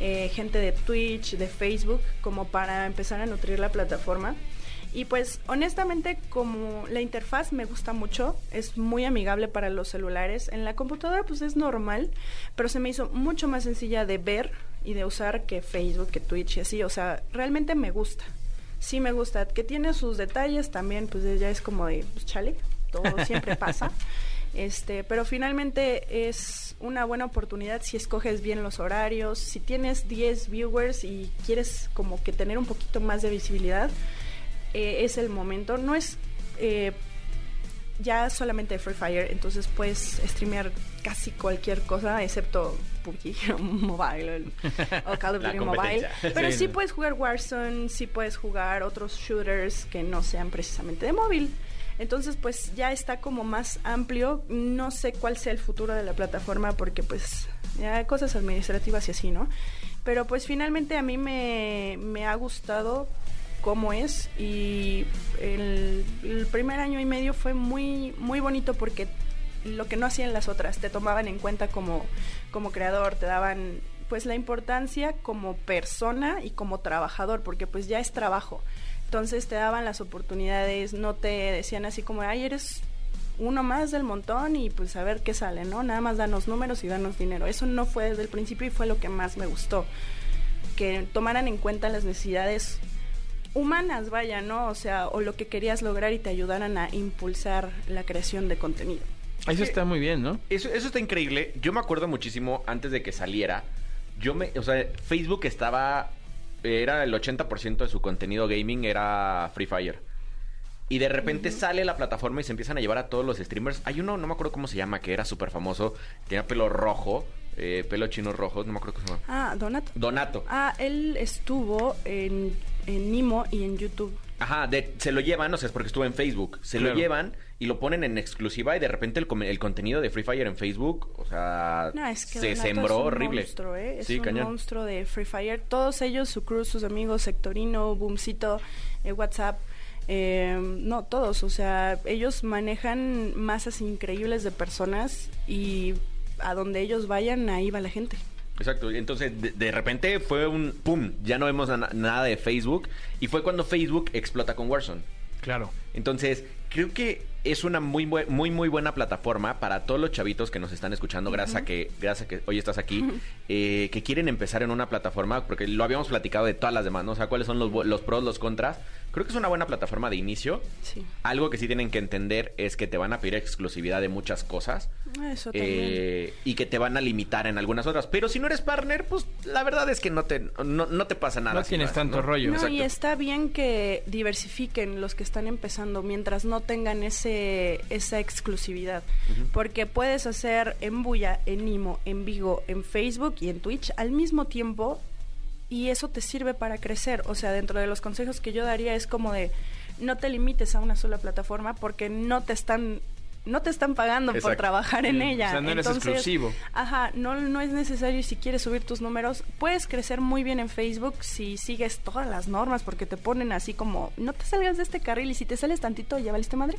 eh, gente de Twitch, de Facebook, como para empezar a nutrir la plataforma. Y pues honestamente como la interfaz me gusta mucho, es muy amigable para los celulares. En la computadora pues es normal, pero se me hizo mucho más sencilla de ver y de usar que Facebook, que Twitch y así. O sea, realmente me gusta. Sí me gusta. Que tiene sus detalles también, pues ya es como de, pues chale, todo siempre [laughs] pasa. Este, pero finalmente es una buena oportunidad si escoges bien los horarios, si tienes 10 viewers y quieres como que tener un poquito más de visibilidad, eh, es el momento. No es eh, ya solamente Free Fire, entonces puedes streamear casi cualquier cosa excepto PUBG [laughs] Mobile o [laughs] Call of Duty Mobile. Pero Sí, puedes jugar Warzone, sí puedes jugar otros shooters que no sean precisamente de móvil. Entonces, pues ya está como más amplio. No sé cuál sea el futuro de la plataforma porque pues ya cosas administrativas y así, ¿no? Pero pues finalmente a mí me, me ha gustado cómo es. Y el, el primer año y medio fue muy muy bonito porque lo que no hacían las otras te tomaban en cuenta como como creador te daban pues la importancia como persona y como trabajador porque pues ya es trabajo. Entonces te daban las oportunidades no te decían así como ay eres uno más del montón y pues a ver qué sale no nada más danos números y danos dinero. Eso no fue desde el principio y fue lo que más me gustó que tomaran en cuenta las necesidades humanas, vaya, ¿no? O sea, o lo que querías lograr y te ayudaran a impulsar la creación de contenido. Eso está muy bien, ¿no? Eso, eso está increíble. Yo me acuerdo muchísimo antes de que saliera. Yo me, o sea, Facebook estaba, era el 80% de su contenido gaming era Free Fire. Y de repente sale la plataforma y se empiezan a llevar a todos los streamers. Hay uno, no me acuerdo cómo se llama, que era súper famoso. Tenía pelo rojo, eh, pelo chino rojo, no me acuerdo cómo se llama. Ah, Donato. Donato. Ah, él estuvo en, en Nimo y en YouTube. Ajá, de- se lo llevan, o sea, es porque estuvo en Facebook. Se Claro. lo llevan y lo ponen en exclusiva y de repente el, contenido de Free Fire en Facebook, o sea, No, es que se sembró es un horrible. monstruo, ¿eh? Es sí, un cañón. monstruo de Free Fire. Todos ellos, su crew, sus amigos, Sectorino, Boomcito, eh, WhatsApp. eh, no, todos. O sea, ellos manejan masas increíbles de personas y a donde ellos vayan, ahí va la gente. Exacto, entonces de, de repente fue un pum, ya no vemos na- nada de Facebook y fue cuando Facebook explota con Warzone. Claro. Entonces, creo que es una muy muy muy buena plataforma para todos los chavitos que nos están escuchando, gracias a que gracias a que hoy estás aquí, eh, que quieren empezar en una plataforma, porque lo habíamos platicado de todas las demás, ¿no? O sea, cuáles son los, pros, los contras. Creo que es una buena plataforma de inicio. Sí. Algo que sí tienen que entender es que te van a pedir exclusividad de muchas cosas. Eso también. eh, y que te van a limitar en algunas otras. Pero si no eres partner, pues la verdad es que no te, no, no te pasa nada. No si tienes tanto ¿no? rollo. No, y está bien que diversifiquen los que están empezando mientras no tengan ese esa exclusividad. Porque puedes hacer en Buya, en Nimo, en Vigo, en Facebook y en Twitch al mismo tiempo y eso te sirve para crecer. O sea, dentro de los consejos que yo daría es como de no te limites a una sola plataforma porque no te están no te están pagando por trabajar en ella. o sea, no eres Entonces, exclusivo. Ajá, no, no es necesario si quieres subir tus números. Puedes crecer muy bien en Facebook si sigues todas las normas porque te ponen así como, no te salgas de este carril y si te sales tantito ya valiste madre.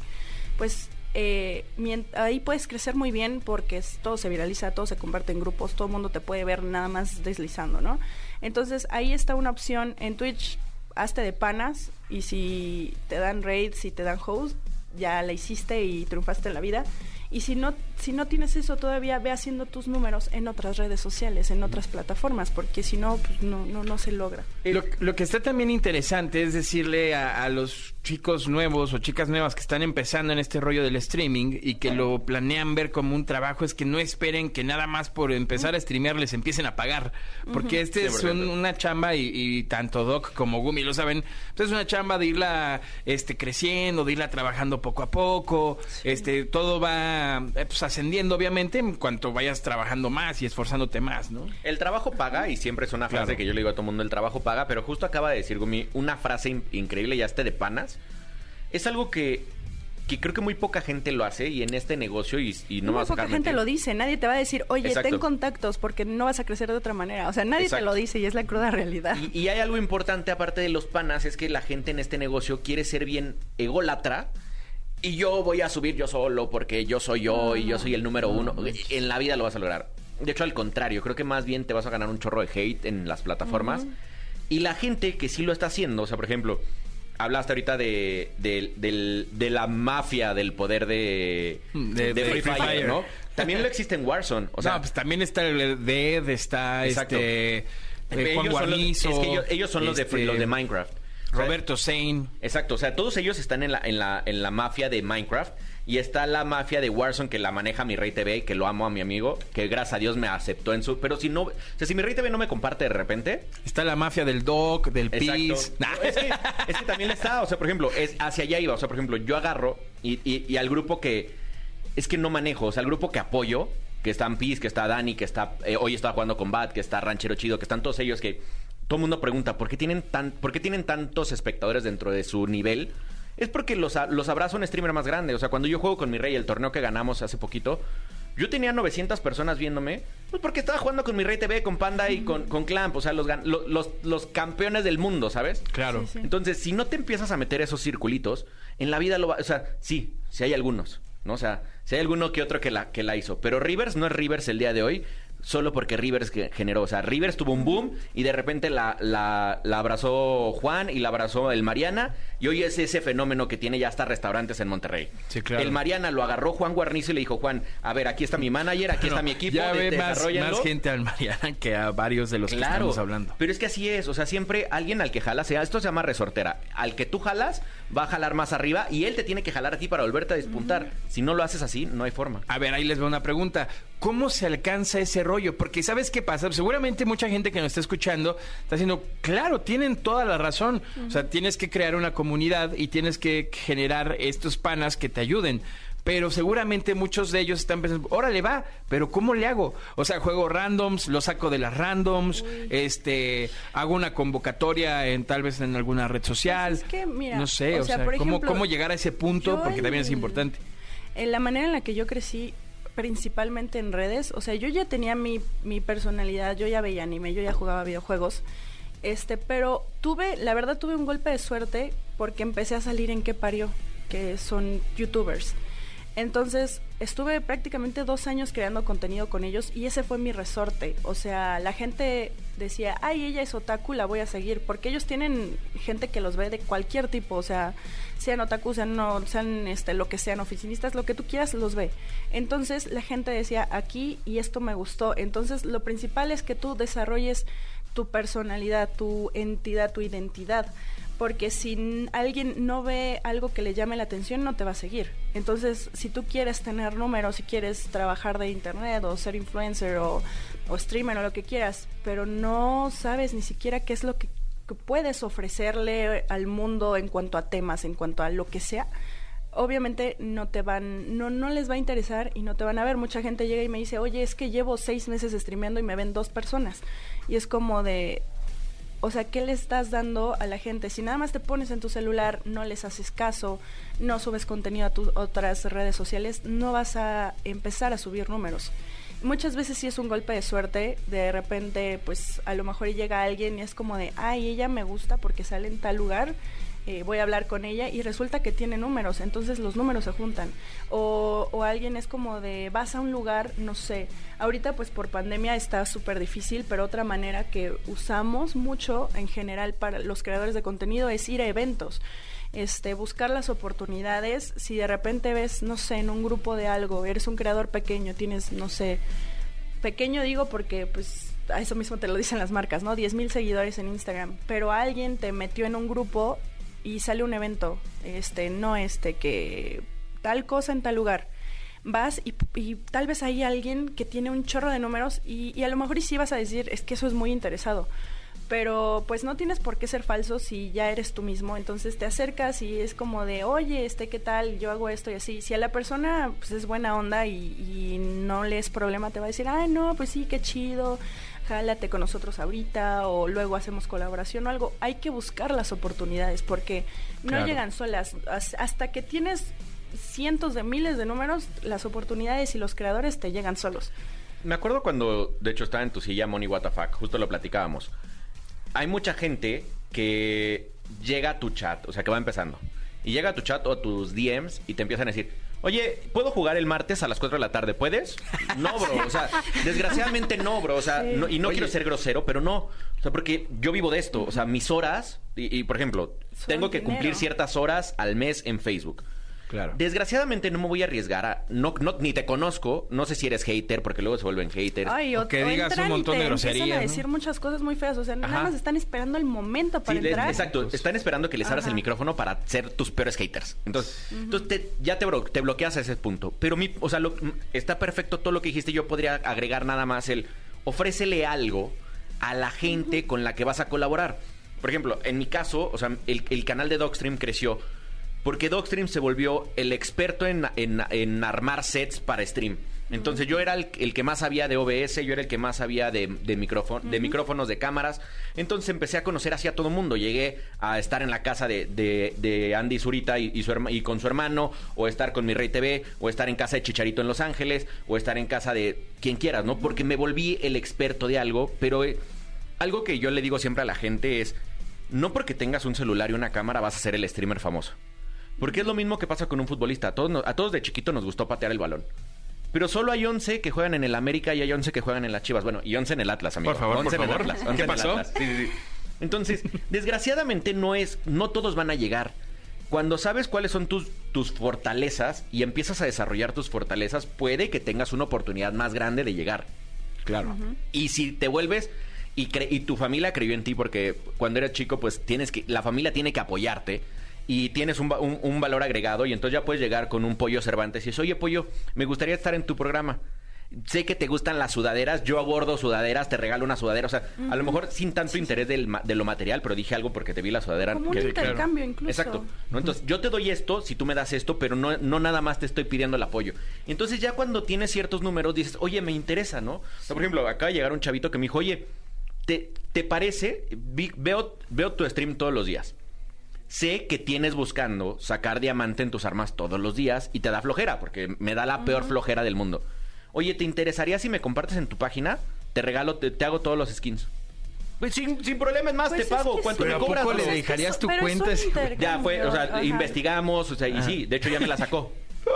Pues eh, ahí puedes crecer muy bien porque todo se viraliza, todo se comparte en grupos, todo el mundo te puede ver nada más deslizando, ¿no? Entonces ahí está una opción en Twitch, hazte de panas y si te dan raids, si te dan host, ya la hiciste y triunfaste en la vida. Y si no, si no tienes eso todavía, ve haciendo tus números en otras redes sociales, en otras plataformas, porque si no, pues no, no, no se logra. Lo, lo que está también interesante es decirle a, a los chicos nuevos o chicas nuevas que están empezando en este rollo del streaming y que lo planean ver como un trabajo es que no esperen que nada más por empezar a streamear les empiecen a pagar. Porque este es un- 100%. una chamba y, y tanto Doc como Gumi lo saben. Entonces es una chamba de irla este, creciendo, de irla trabajando poco a poco. Este, todo va eh, pues, ascendiendo obviamente en cuanto vayas trabajando más y esforzándote más, ¿no? El trabajo paga y siempre es una frase Claro. que yo le digo a todo el mundo, el trabajo paga, pero justo acaba de decir Gumi una frase in- increíble, ya esté de panas. Es algo que, que creo que muy poca gente lo hace y en este negocio y, y no Muy vas a poca gente lo dice, nadie te va a decir, oye, Exacto. ten contactos porque no vas a crecer de otra manera. O sea, nadie Exacto. te lo dice y es la cruda realidad. Y, y hay algo importante aparte de los panas, es que la gente en este negocio quiere ser bien ególatra. Y yo voy a subir yo solo porque yo soy yo y yo soy el número uno. En la vida lo vas a lograr. De hecho, al contrario, creo que más bien te vas a ganar un chorro de hate en las plataformas. Y la gente que sí lo está haciendo, o sea, por ejemplo, hablaste ahorita de, de, de la mafia del poder de, De- de Free Free Fire, Fire. ¿no? También lo existe en Warzone. O sea, no, pues también está el Dead, está Exacto. este eh, ellos Juan son los- Guarnizo. es que ellos, ellos son los, de, este, los de Minecraft. O sea, Roberto Zane. Exacto, o sea, todos ellos están en la, en la, en la mafia de Minecraft Y está la mafia de Warzone que la maneja mi Rey TV, que lo amo a mi amigo, que gracias a Dios me aceptó en su... Pero si no... O sea, si mi Rey TV no me comparte de repente... Está la mafia del Doc, del. PIS. Nah. Es, que, es que también está, o sea, por ejemplo, es hacia allá iba. O sea, por ejemplo, yo agarro y, y- y al grupo que es que no manejo, o sea, al grupo que apoyo, que están Piz, que está Dani, que está eh, hoy estaba jugando con Bat, que está Ranchero Chido, que están todos ellos que todo el mundo pregunta, ¿por qué tienen tan por qué tienen tantos espectadores dentro de su nivel? Es porque los, los abraza un streamer más grande. O sea, cuando yo juego con mi rey, el torneo que ganamos hace poquito, yo tenía 900 personas viéndome, pues porque estaba jugando con mi rey TV, con Panda y con, con Clamp, o sea, los, los, los campeones del mundo, ¿sabes? Claro. Sí, sí. Entonces, si no te empiezas a meter esos circulitos, en la vida lo va... O sea, sí, sí hay algunos, ¿no? O sea, si hay alguno que otro que la, que la hizo. Pero Rivers no es Rivers el día de hoy solo porque Rivers generó. O sea, Rivers tuvo un boom y de repente la, la, la abrazó Juan y la abrazó el Mariana. Y hoy es ese fenómeno que tiene ya hasta restaurantes en Monterrey. Sí, claro. El Mariana lo agarró Juan Guarnizo y le dijo, Juan, a ver, aquí está mi manager, aquí está mi equipo. Ya de- ve más, desarróllenlo". más gente al Mariana que a varios de los que estamos hablando. Pero es que así es, o sea, siempre alguien al que jalas, sea, esto se llama resortera. Al que tú jalas, va a jalar más arriba y él te tiene que jalar a ti para volverte a despuntar. Si no lo haces así, no hay forma. A ver, ahí les va una pregunta. ¿Cómo se alcanza ese rollo? Porque ¿sabes qué pasa? Seguramente mucha gente que nos está escuchando está diciendo, claro, tienen toda la razón. O sea, tienes que crear una comunidad y tienes que generar estos panas que te ayuden. Pero seguramente muchos de ellos están pensando, órale va, pero ¿cómo le hago? O sea, juego randoms, lo saco de las randoms, este, hago una convocatoria en tal vez en alguna red social. Pues es que, mira, no sé, o sea, sea, por ¿cómo, ejemplo, cómo llegar a ese punto? Porque también es importante. En la manera en la que yo crecí, principalmente en redes, o sea, yo ya tenía mi, mi personalidad, yo ya veía anime, yo ya jugaba videojuegos, este, pero tuve, la verdad tuve un golpe de suerte porque empecé a salir en qué parió, que son youtubers. Entonces, estuve prácticamente dos años creando contenido con ellos y ese fue mi resorte. O sea, la gente decía, ay, ella es otaku, la voy a seguir, porque ellos tienen gente que los ve de cualquier tipo, o sea, sean otaku, sean, no, sean este, lo que sean, oficinistas, lo que tú quieras, los ve. Entonces, la gente decía, aquí y esto me gustó. Entonces, lo principal es que tú desarrolles tu personalidad, tu entidad, tu identidad porque si alguien no ve algo que le llame la atención, no te va a seguir. Entonces, si tú quieres tener números, si quieres trabajar de internet o ser influencer o, o streamer o lo que quieras, pero no sabes ni siquiera qué es lo que, que puedes ofrecerle al mundo en cuanto a temas, en cuanto a lo que sea, obviamente no te van, no, no les va a interesar y no te van a ver. Mucha gente llega y me dice, oye, es que llevo seis meses streameando y me ven dos personas. Y es como de, o sea, ¿qué le estás dando a la gente? Si nada más te pones en tu celular, no les haces caso, no subes contenido a tus otras redes sociales, no vas a empezar a subir números. Muchas veces sí es un golpe de suerte, de repente pues a lo mejor llega alguien y es como de, ay, ella me gusta porque sale en tal lugar, eh, voy a hablar con ella y resulta que tiene números, entonces los números se juntan. O, o alguien es como de, vas a un lugar, no sé, ahorita pues por pandemia está súper difícil, pero otra manera que usamos mucho en general para los creadores de contenido es ir a eventos. Este, buscar las oportunidades, si de repente ves, no sé, en un grupo de algo, eres un creador pequeño, tienes, no sé, pequeño digo porque pues a eso mismo te lo dicen las marcas, ¿no? 10 mil seguidores en Instagram, pero alguien te metió en un grupo y sale un evento, este, no este, que tal cosa en tal lugar. Vas y, y tal vez hay alguien que tiene un chorro de números y, y a lo mejor sí vas a decir, es que eso es muy interesado. Pero pues no tienes por qué ser falso si ya eres tú mismo. Entonces te acercas y es como de, oye, este, ¿qué tal? Yo hago esto y así. Si a la persona pues es buena onda y, y no le es problema, te va a decir, ay, no, pues sí, qué chido jálate con nosotros ahorita o luego hacemos colaboración o algo. Hay que buscar las oportunidades porque no Claro. llegan solas. Has- Hasta que tienes cientos de miles de números, las oportunidades y los creadores te llegan solos. Me acuerdo cuando, de hecho, estaba en tu silla Money WTF, justo lo platicábamos. Hay mucha gente que llega a tu chat, o sea, que va empezando. Y llega a tu chat o a tus DMs y te empiezan a decir, oye, ¿puedo jugar el martes a las 4 de la tarde? ¿Puedes? No, bro. O sea, desgraciadamente no, bro. O sea, Sí. no- y no Oye. quiero ser grosero, pero no. O sea, porque yo vivo de esto. O sea, mis horas, y, y, por ejemplo, Son tengo que cumplir ciertas horas al mes en Facebook. Claro. Desgraciadamente no me voy a arriesgar a... No, no, ni te conozco, no sé si eres hater, porque luego se vuelven haters. Ay, o, que o digas un montón te de empiezan groserías, a ¿no? decir muchas cosas muy feas. O sea, nada más están esperando el momento para Sí, les- entrar. exacto. Están esperando que les abras Ajá. el micrófono para ser tus peores haters. Entonces, entonces te- ya te, bro- te bloqueas a ese punto. Pero mi, o sea, lo- está perfecto todo lo que dijiste. Yo podría agregar nada más el ofrécele algo a la gente con la que vas a colaborar. Por ejemplo, en mi caso, o sea, el, el canal de Dogstream creció porque Dogstream se volvió el experto en, en- en armar sets para stream. Entonces yo era el, el que más sabía de OBS, yo era el que más sabía de, de, micrófono, de micrófonos, de cámaras. Entonces empecé a conocer así a todo mundo. Llegué a estar en la casa de, de- de Andy Zurita y, y su herma- y con su hermano, o estar con mi Rey TV, o estar en casa de Chicharito en Los Ángeles, o estar en casa de quien quieras, ¿no? Porque me volví el experto de algo, pero eh, algo que yo le digo siempre a la gente es, no porque tengas un celular y una cámara vas a ser el streamer famoso. Porque es lo mismo que pasa con un futbolista. A todos, nos- a todos de chiquito nos gustó patear el balón. Pero solo hay 11 que juegan en el América y hay 11 que juegan en las Chivas. Bueno, y 11 en el Atlas, amigo. Por favor, 11 por en el. Atlas, ¿Qué 11 en el pasó? Atlas. Sí, sí, sí. Entonces, desgraciadamente no es, no todos van a llegar. Cuando sabes cuáles son tus, tus fortalezas y empiezas a desarrollar tus fortalezas, puede que tengas una oportunidad más grande de llegar. Claro. Y si te vuelves y, cre- y tu familia creyó en ti porque cuando eras chico, pues tienes que la familia tiene que apoyarte y tienes un, un- un valor agregado y entonces ya puedes llegar con un pollo Cervantes y dices, oye pollo, me gustaría estar en tu programa. Sé que te gustan las sudaderas, yo abordo sudaderas, te regalo una sudadera, o sea, a lo mejor sin tanto interés del de lo material, pero dije algo porque te vi la sudadera. Como un que- intercambio incluso. Exacto. ¿no? Entonces, yo te doy esto si tú me das esto, pero no, no nada más te estoy pidiendo el apoyo. Entonces, ya cuando tienes ciertos números, dices, oye, me interesa, ¿no? O sea, por ejemplo, acaba de llegar un chavito que me dijo, oye, ¿te, te parece? Vi- veo, veo tu stream todos los días. Sé que tienes buscando sacar diamante en tus armas todos los días y te da flojera, porque me da la peor flojera del mundo. Oye, ¿te interesaría si me compartes en tu página? Te regalo, te, te hago todos los skins. Pues sin, sin problemas más, Pues te es pago. ¿Cuánto sí. me Pero ¿a cobras? poco bro? le dejarías tu Pero es un cuenta? Ya fue, o sea, Ajá. investigamos, o sea, y sí, de hecho ya me la sacó. [gasps]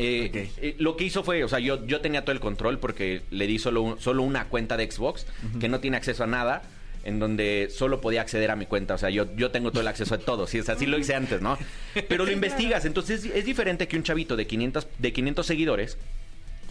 Eh, eh, lo que hizo fue, o sea, yo, yo tenía todo el control porque le di solo, un- solo una cuenta de Xbox que no tiene acceso a nada, en donde solo podía acceder a mi cuenta. O sea, yo, yo tengo todo el acceso a todo. Sí, o sea, así lo hice antes, ¿no? Pero lo [laughs] investigas. Entonces es, es diferente que un chavito de 500, de 500 seguidores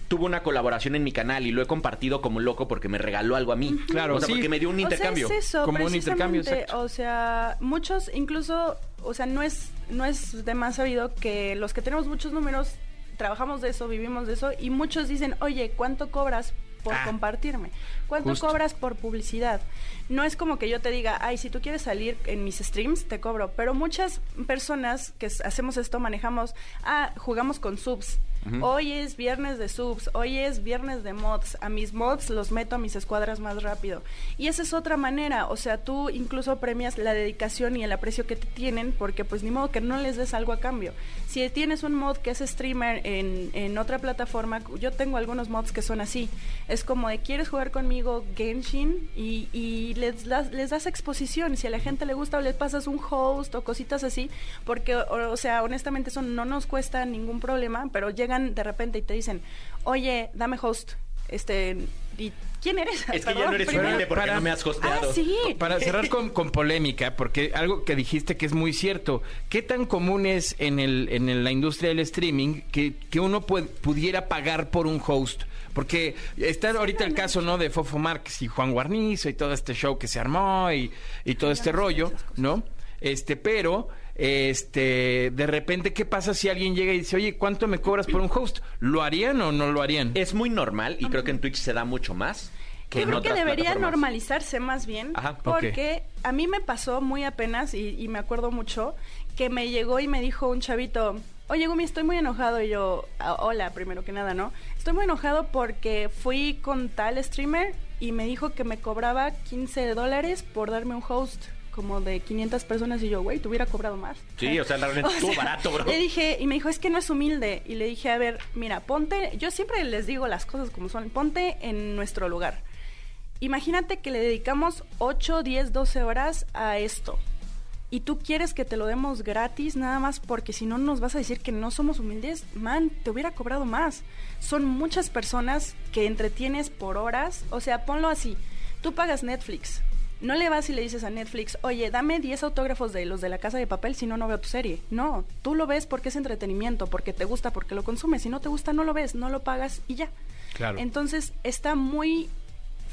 tuvo una colaboración en mi canal y lo he compartido como loco porque me regaló algo a mí. Claro, o sea, sí. porque me dio un intercambio. O sea, es eso, Como un intercambio, exacto. O sea, muchos, incluso, o sea, no es, no es de más sabido que los que tenemos muchos números, trabajamos de eso, vivimos de eso, y muchos dicen, oye, ¿cuánto cobras por Ah, compartirme? ¿Cuánto justo. cobras por publicidad? No es como que yo te diga, ay, si tú quieres salir en mis streams, te cobro. Pero muchas personas que hacemos esto manejamos, ah, jugamos con subs. Hoy es viernes de subs, hoy es viernes de mods. A mis mods los meto a mis escuadras más rápido. Y esa es otra manera, o sea, tú incluso premias la dedicación y el aprecio que te tienen, porque pues ni modo que no les des algo a cambio. Si tienes un mod que es streamer en, en otra plataforma, yo tengo algunos mods que son así. Es como de, ¿quieres jugar conmigo Genshin? Y, y les, das- les das exposición. Si a la gente le gusta, les pasas un host o cositas así, porque, o, o sea, honestamente eso no nos cuesta ningún problema, pero llegan de repente y te dicen, oye, dame host. Este, ¿y quién eres? Es que ya no eres humilde porque para- no me has hosteado. Ah, sí. Para cerrar con, con polémica, porque algo que dijiste que es muy cierto, ¿qué tan común es en, el, en el- la industria del streaming que, que uno pudiera pagar por un host? Porque está ahorita el caso, ¿no? De Fofo Márquez y Juan Guarnizo y todo este show que se armó y, y todo este rollo, ¿no? Este, pero, este, de repente, ¿qué pasa si alguien llega y dice, oye, ¿cuánto me cobras por un host? ¿Lo harían o no lo harían? Es muy normal y creo que en Twitch se da mucho más. Que Yo creo que debería normalizarse más bien, Ajá. porque a mí me pasó muy apenas, y, y me acuerdo mucho, que me llegó y me dijo un chavito, oye Gumi, estoy muy enojado, y yo, "Ah, hola, primero que nada, ¿no? Estoy muy enojado porque fui con tal streamer y me dijo que me cobraba 15 dólares por darme un host como de 500 personas y yo, güey, te hubiera cobrado más. Sí, o sea, realmente [laughs] estuvo barato, bro. Le dije, y me dijo, es que no es humilde. Y le dije, a ver, mira, ponte, yo siempre les digo las cosas como son, ponte en nuestro lugar. Imagínate que le dedicamos 8, 10, 12 horas a esto. Y tú quieres que te lo demos gratis nada más porque si no nos vas a decir que no somos humildes, man, te hubiera cobrado más. Son muchas personas que entretienes por horas. O sea, ponlo así. Tú pagas Netflix No le vas y le dices a Netflix, oye, dame 10 autógrafos de los de la casa de papel, si no, no veo tu serie. No, tú lo ves porque es entretenimiento, porque te gusta, porque lo consumes. Si no te gusta, no lo ves, no lo pagas y ya. Claro. Entonces, está muy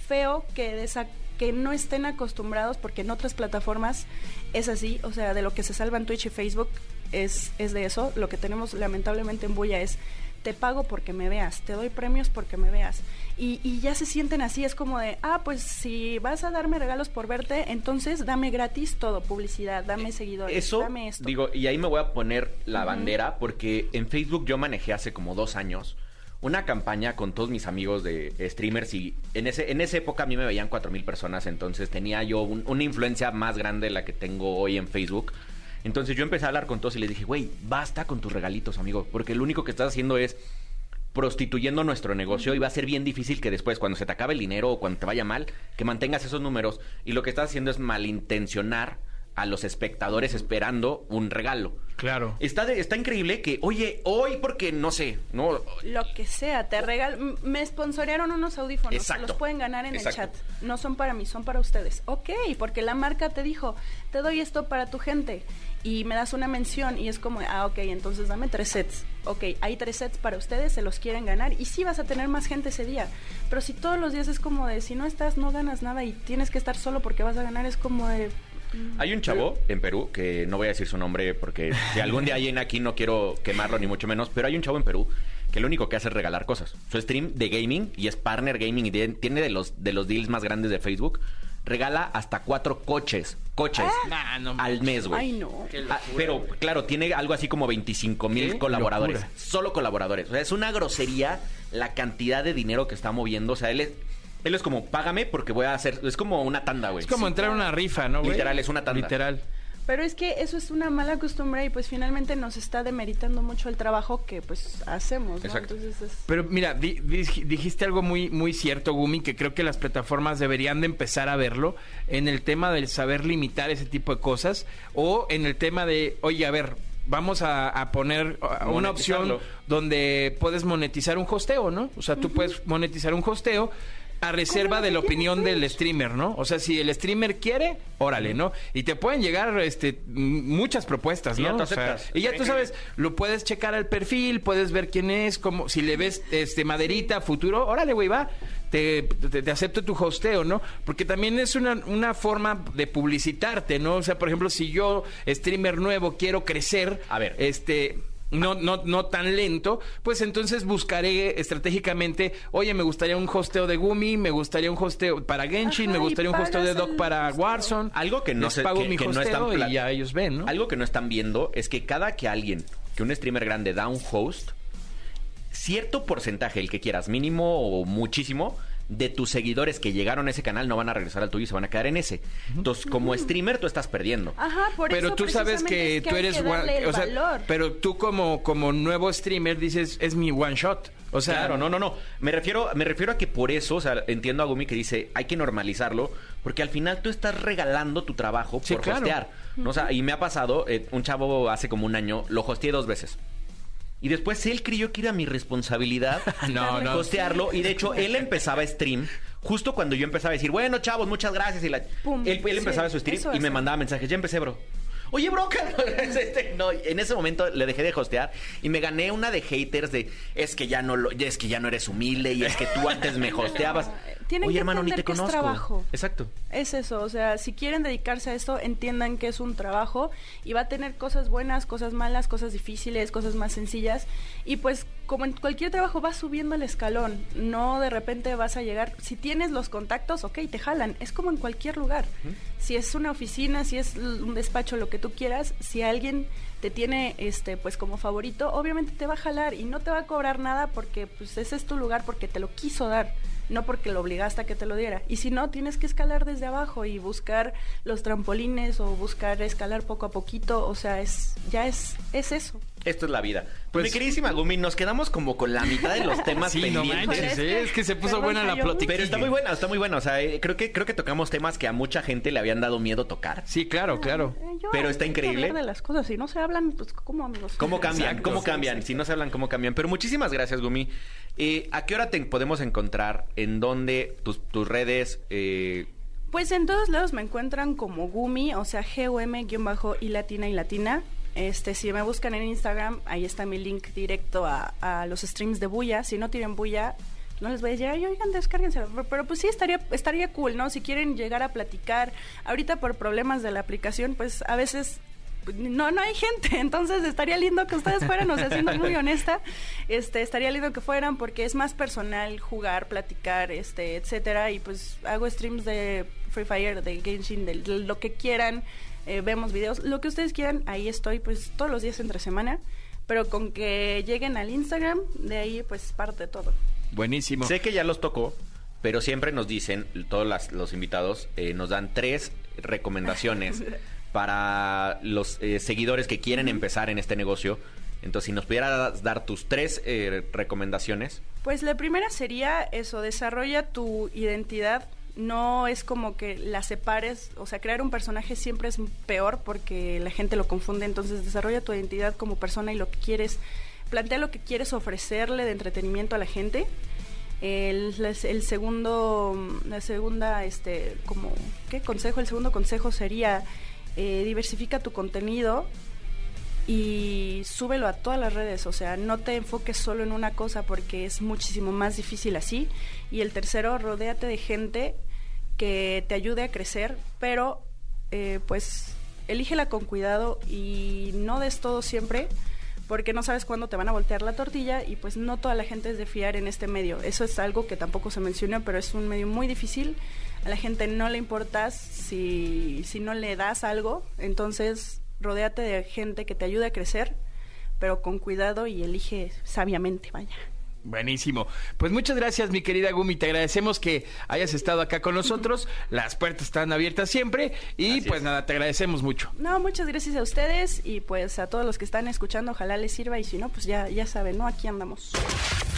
feo que, desa- que no estén acostumbrados, porque en otras plataformas es así, o sea, de lo que se salva en Twitch y Facebook es, es de eso. Lo que tenemos lamentablemente en Bulla es, te pago porque me veas, te doy premios porque me veas. Y, y ya se sienten así, es como de, ah, pues si vas a darme regalos por verte, entonces dame gratis todo, publicidad, dame seguidores, Eso, dame esto. digo, y ahí me voy a poner la bandera, porque en Facebook yo manejé hace como dos años una campaña con todos mis amigos de streamers y en ese en esa época a mí me veían cuatro mil personas, entonces tenía yo un- una influencia más grande de la que tengo hoy en Facebook. Entonces yo empecé a hablar con todos y les dije, güey, basta con tus regalitos, amigo, porque lo único que estás haciendo es prostituyendo nuestro negocio y va a ser bien difícil que después, cuando se te acabe el dinero o cuando te vaya mal, que mantengas esos números y lo que estás haciendo es malintencionar a los espectadores esperando un regalo. Claro. Está, de- está increíble que, oye, hoy porque no sé, no Lo que sea, te regal... m- Me sponsorearon unos audífonos, se Exacto. los pueden ganar en Exacto. el chat. No son para mí, son para ustedes. Ok, porque la marca te dijo, te doy esto para tu gente. Y me das una mención y es como, ah, ok, entonces dame tres sets. Ok, hay tres sets para ustedes, se los quieren ganar y sí vas a tener más gente ese día. Pero si todos los días es como de, si no estás, no ganas nada y tienes que estar solo porque vas a ganar, es como de... Hay un chavo en Perú, que no voy a decir su nombre porque si algún día alguien aquí no quiero quemarlo ni mucho menos, pero hay un chavo en Perú que lo único que hace es regalar cosas. Su stream de gaming y es partner gaming y tiene de los, de los deals más grandes de Facebook. Regala hasta cuatro coches, coches no al mes, güey. Ay, no. Ah, pero claro, tiene algo así como 25 mil colaboradores. locura. Solo colaboradores. O sea, es una grosería la cantidad de dinero que está moviendo. O sea, él es, él es como, págame porque voy a hacer. Es como una tanda, güey. Es como entrar a una rifa, ¿no, güey? Literal, es una tanda. Literal. Pero es que eso es una mala costumbre y pues finalmente nos está demeritando mucho el trabajo que pues hacemos, ¿no? Exacto. Entonces es... Pero mira, di- di- dijiste algo muy, muy cierto, Gumi, que creo que las plataformas deberían de empezar a verlo en el tema del saber limitar ese tipo de cosas o en el tema de, oye, a ver, vamos a, a poner una opción donde puedes monetizar un hosteo, ¿no? O sea, tú puedes monetizar un hosteo a reserva de la opinión del streamer, ¿no? O sea, si el streamer quiere, órale, ¿no? Y te pueden llegar este muchas propuestas, Y ¿no? ya tú O sea, y ya tú sabes, lo puedes checar al perfil, puedes ver quién es, como si le ves este maderita, futuro, órale, güey, va. Te, te- te acepto tu hosteo, ¿no? Porque también es una, una forma de publicitarte, ¿no? O sea, por ejemplo, si yo, streamer nuevo, quiero crecer, A ver. este no, no, no tan lento, pues entonces buscaré estratégicamente, oye, me gustaría un hosteo de Gumi, me gustaría un hosteo para Genshin, Ajá, me gustaría un hosteo de Doc para hosteo. Warzone. Algo que no Les se- pago que- mi que no están hosteo y ya ellos ven, ¿no? Algo que no están viendo es que cada que alguien, que un streamer grande da un host, cierto porcentaje, el que quieras, mínimo o muchísimo, de tus seguidores que llegaron a ese canal no van a regresar al tuyo y se van a quedar en ese. Entonces, como streamer, tú estás perdiendo. Ajá, por pero eso tú sabes que, es tú eres que one- darle el o sea, valor. pero tú como como nuevo streamer dices es mi one shot. O sea, Claro, no, no, no. Me refiero, me refiero a que por eso, o sea, entiendo a Gumi que dice, hay que normalizarlo, porque al final tú estás regalando tu trabajo Sí, por claro. hostear. ¿no? O sea, y me ha pasado, eh, un chavo hace como un año, lo hosteé dos veces. Y después él creyó que era mi responsabilidad [laughs] No, no. hostearlo. Y de hecho, él empezaba stream justo cuando yo empezaba a decir, bueno, chavos, muchas gracias. Y la... Pum. él, él Sí, empezaba su stream y me mandaba mensajes, ya empecé, bro. Oye, bro, [laughs] este, no, en ese momento le dejé de hostear y me gané una de haters de es que ya no lo, es que ya no eres humilde y es que tú antes me [laughs] hosteabas. Tienen Oye, que hermano, ni te que es conozco. trabajo. Exacto. Es eso, o sea, si quieren dedicarse a esto, entiendan que es un trabajo y va a tener cosas buenas, cosas malas, cosas difíciles, cosas más sencillas. Y pues, como en cualquier trabajo, vas subiendo el escalón. No de repente vas a llegar. Si tienes los contactos, ok, te jalan. Es como en cualquier lugar. Si es una oficina, si es un despacho, lo que tú quieras, si alguien te tiene este pues como favorito, obviamente te va a jalar y no te va a cobrar nada porque pues ese es tu lugar porque te lo quiso dar, no porque lo obligaste a que te lo diera. Y si no, tienes que escalar desde abajo y buscar los trampolines o buscar escalar poco a poquito, o sea, es ya es es eso. Esto es la vida. Pues- Mi queridísima Gumi, nos quedamos como con la mitad de los temas Sí, no pendientes. manches, ¿eh? es que se puso Perdón, buena la plática. Pero está muy buena, está muy buena. O sea, eh, creo que creo que tocamos temas que a mucha gente le habían dado miedo tocar. Sí, claro, claro. Eh, yo Pero está increíble. de las cosas, si no se hablan, pues cómo amigos. ¿Cómo cambian? Exacto. ¿Cómo cambian? sí, Si no se hablan, ¿cómo cambian? Pero muchísimas gracias, Gumi. Eh, ¿A qué hora te podemos encontrar? ¿En dónde? Tus, tus redes. Eh, Pues en todos lados me encuentran como Gumi, o sea, G-U-M-bajo y latina y latina. Este, si me buscan en Instagram, ahí está mi link directo a, a los streams de Bulla. Si no tienen Bulla, no les voy a decir, ay, oigan, descárguense. Pero, pero, pues sí, estaría, estaría cool, ¿no? Si quieren llegar a platicar, ahorita por problemas de la aplicación, pues a veces no, no hay gente, [laughs] entonces estaría lindo que ustedes fueran, o sea, siendo muy [laughs] honesta, este, estaría lindo que fueran porque es más personal jugar, platicar, este, etcétera, y pues hago streams de Free Fire, de Genshin, de lo que quieran, eh, vemos videos, lo que ustedes quieran, ahí estoy, pues todos los días entre semana, pero con que lleguen al Instagram, de ahí pues parte todo. Buenísimo. Sé que ya los tocó, pero siempre nos dicen, todos las- los invitados, eh, nos dan tres recomendaciones [laughs] para los eh, seguidores que quieren empezar en este negocio. Entonces, si nos pudieras dar tus tres eh, recomendaciones. Pues la primera sería eso, desarrolla tu identidad. No es como que la separes, o sea, crear un personaje siempre es peor porque la gente lo confunde. Entonces, desarrolla tu identidad como persona y lo que quieres, plantea lo que quieres ofrecerle de entretenimiento a la gente. El, segundo, la segunda, este, como, ¿qué consejo? El segundo consejo sería eh, diversifica tu contenido y súbelo a todas las redes, o sea, no te enfoques solo en una cosa porque es muchísimo más difícil así. Y el tercero, rodéate de gente que te ayude a crecer, pero eh, pues elígela con cuidado y no des todo siempre porque no sabes cuándo te van a voltear la tortilla y pues no toda la gente es de fiar en este medio. Eso es algo que tampoco se menciona, pero es un medio muy difícil. A la gente no le importas si, si no le das algo, entonces rodéate de gente que te ayude a crecer, pero con cuidado y elige sabiamente, vaya. Buenísimo. Pues muchas gracias, mi querida Gumi. Te agradecemos que hayas estado acá con nosotros. Las puertas están abiertas siempre. Y Así pues es. nada, te agradecemos mucho. No, muchas gracias a ustedes y pues a todos los que están escuchando, ojalá les sirva y si no, pues ya, ya saben, ¿no? Aquí andamos.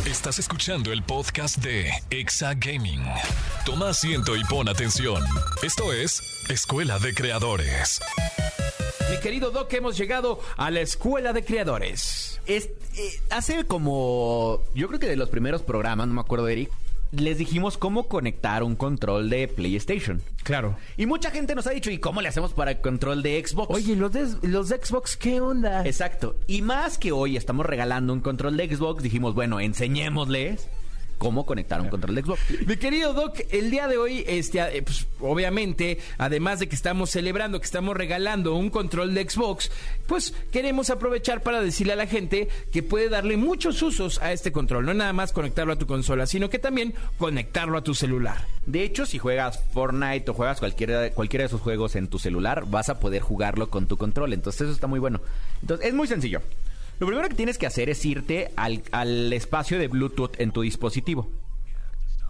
Estás escuchando el podcast de Exa Gaming. Toma asiento y pon atención. Esto es Escuela de Creadores. Mi querido Doc, hemos llegado a la Escuela de Creadores. Es- eh, hace como, yo creo que de los primeros programas, no me acuerdo, Eric, les dijimos cómo conectar un control de PlayStation. Claro. Y mucha gente nos ha dicho, ¿y cómo le hacemos para el control de Xbox? Oye, los de, los de Xbox, ¿qué onda? Exacto. Y más que hoy estamos regalando un control de Xbox, dijimos, bueno, enseñémosles cómo conectar un control Xbox. Mi querido Doc, el día de hoy, este, eh, pues, obviamente, además de que estamos celebrando, que estamos regalando un control de Xbox, pues queremos aprovechar para decirle a la gente que puede darle muchos usos a este control. No nada más conectarlo a tu consola, sino que también conectarlo a tu celular. De hecho, si juegas Fortnite o juegas cualquiera, cualquiera de esos juegos en tu celular, vas a poder jugarlo con tu control. Entonces eso está muy bueno. Entonces es muy sencillo. Lo primero que tienes que hacer es irte al, al espacio de Bluetooth en tu dispositivo.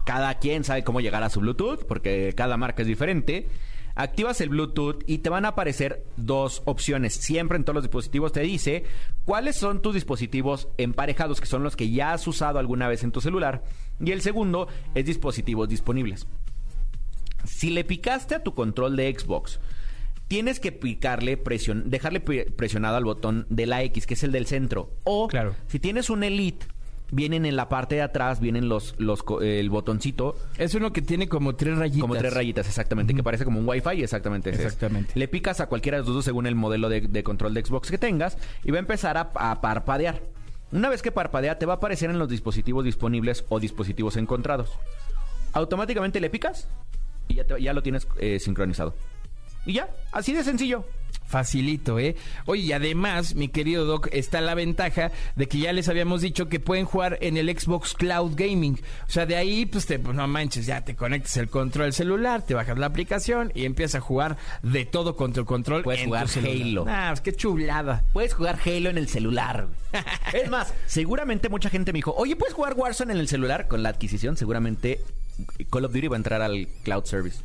Cada quien sabe cómo llegar a su Bluetooth, porque cada marca es diferente. Activas el Bluetooth y te van a aparecer dos opciones. Siempre en todos los dispositivos te dice cuáles son tus dispositivos emparejados, que son los que ya has usado alguna vez en tu celular. Y el segundo es dispositivos disponibles. Si le picaste a tu control de Xbox, tienes que picarle presion dejarle pre- presionado al botón de la X, que es el del centro. O Claro. si tienes un Elite, vienen en la parte de atrás, vienen los, los el botoncito. Es uno que tiene como tres rayitas. Como tres rayitas, exactamente, que parece como un Wi-Fi, exactamente. es. Exactamente. Le picas a cualquiera de los dos según el modelo de, de control de Xbox que tengas y va a empezar a, a parpadear. Una vez que parpadea, te va a aparecer en los dispositivos disponibles o dispositivos encontrados. Automáticamente le picas y ya, te- ya lo tienes eh, sincronizado. Y ya, así de sencillo. Facilito, ¿eh? Oye, y además, mi querido Doc, está la ventaja de que ya les habíamos dicho que pueden jugar en el Xbox Cloud Gaming. O sea, de ahí, pues, te, pues, no manches, ya te conectas el control al celular, te bajas la aplicación y empiezas a jugar de todo contra el control. Puedes en tu jugar. Halo. Ah, pues qué chulada. Puedes jugar Halo en el celular. [laughs] es más, seguramente mucha gente me dijo, oye, ¿puedes jugar Warzone en el celular? Con la adquisición, seguramente Call of Duty va a entrar al cloud service.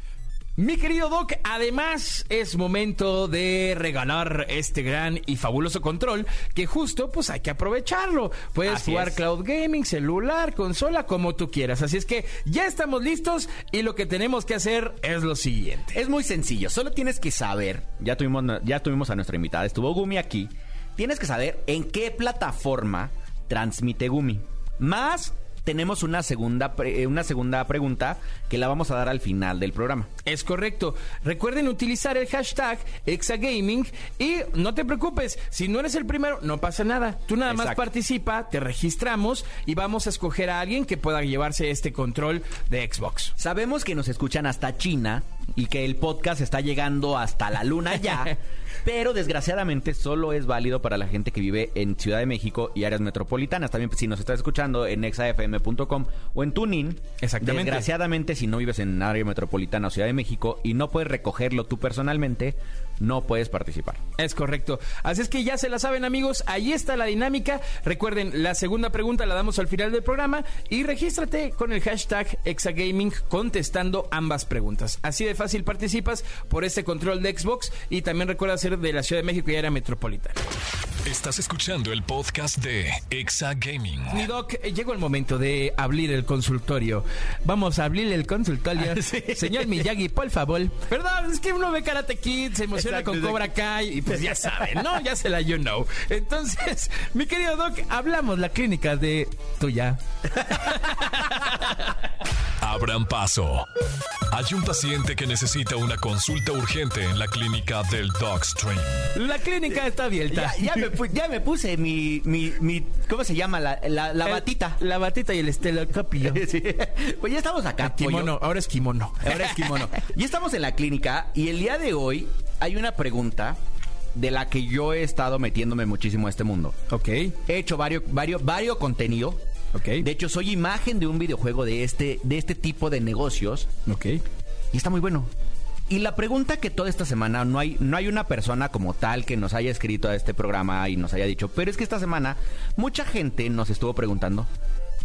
Mi querido Doc, además es momento de regalar este gran y fabuloso control que justo pues hay que aprovecharlo. Puedes Así jugar es. cloud gaming, celular, consola, como tú quieras. Así es que ya estamos listos y lo que tenemos que hacer es lo siguiente. Es muy sencillo, solo tienes que saber, ya tuvimos, ya tuvimos a nuestra invitada, estuvo Gumi aquí, tienes que saber en qué plataforma transmite Gumi. Más tenemos una segunda, pre- eh, una segunda pregunta que la vamos a dar al final del programa. Es correcto. Recuerden utilizar el hashtag Exagaming y no te preocupes, si no eres el primero, no pasa nada. Tú nada más participa, te registramos y vamos a escoger a alguien que pueda llevarse este control de Xbox. Sabemos que nos escuchan hasta China y que el podcast está llegando hasta la luna ya, [laughs] pero desgraciadamente solo es válido para la gente que vive en Ciudad de México y áreas metropolitanas. También pues, si nos estás escuchando en exafm.com o en Tunin, Exactamente. desgraciadamente si no vives en área metropolitana o Ciudad de México y no puedes recogerlo tú personalmente, no puedes participar. Es correcto. Así es que ya se la saben amigos, ahí está la dinámica. Recuerden, la segunda pregunta la damos al final del programa y regístrate con el hashtag Exagaming contestando ambas preguntas. Así de fácil participas por este control de Xbox y también recuerda ser de la Ciudad de México y área metropolitana. Estás escuchando el podcast de Exa Gaming. Mi doc, llegó el momento de abrir el consultorio. Vamos a abrir el consultorio. [laughs] Señor Miyagi, por favor. Perdón, es que uno ve Karate Kid, se emociona Con. Cobra Kai y pues ya saben, ¿no? Ya se la you know. Entonces, [laughs] mi querido doc, hablamos la clínica de tuya. [laughs] Abran paso. Hay un paciente que necesita una consulta urgente en la clínica del Dogstream. La clínica está abierta. Ya, ya me, pu- ya me puse mi, mi, mi- ¿cómo se llama? La, la, la El- batita. La batita y el estelocopio. [laughs] Sí. Pues ya estamos acá. El kimono, pollo. ahora es kimono. Ahora es kimono. Y estamos en la clínica y el día de hoy hay una pregunta de la que yo he estado metiéndome muchísimo a este mundo. Ok, He hecho varios, varios, varios contenido. ok. De hecho, soy imagen de un videojuego de este, de este tipo de negocios ok. y está muy bueno. Y la pregunta que toda esta semana no hay, no hay una persona como tal que nos haya escrito a este programa y nos haya dicho, pero es que esta semana mucha gente nos estuvo preguntando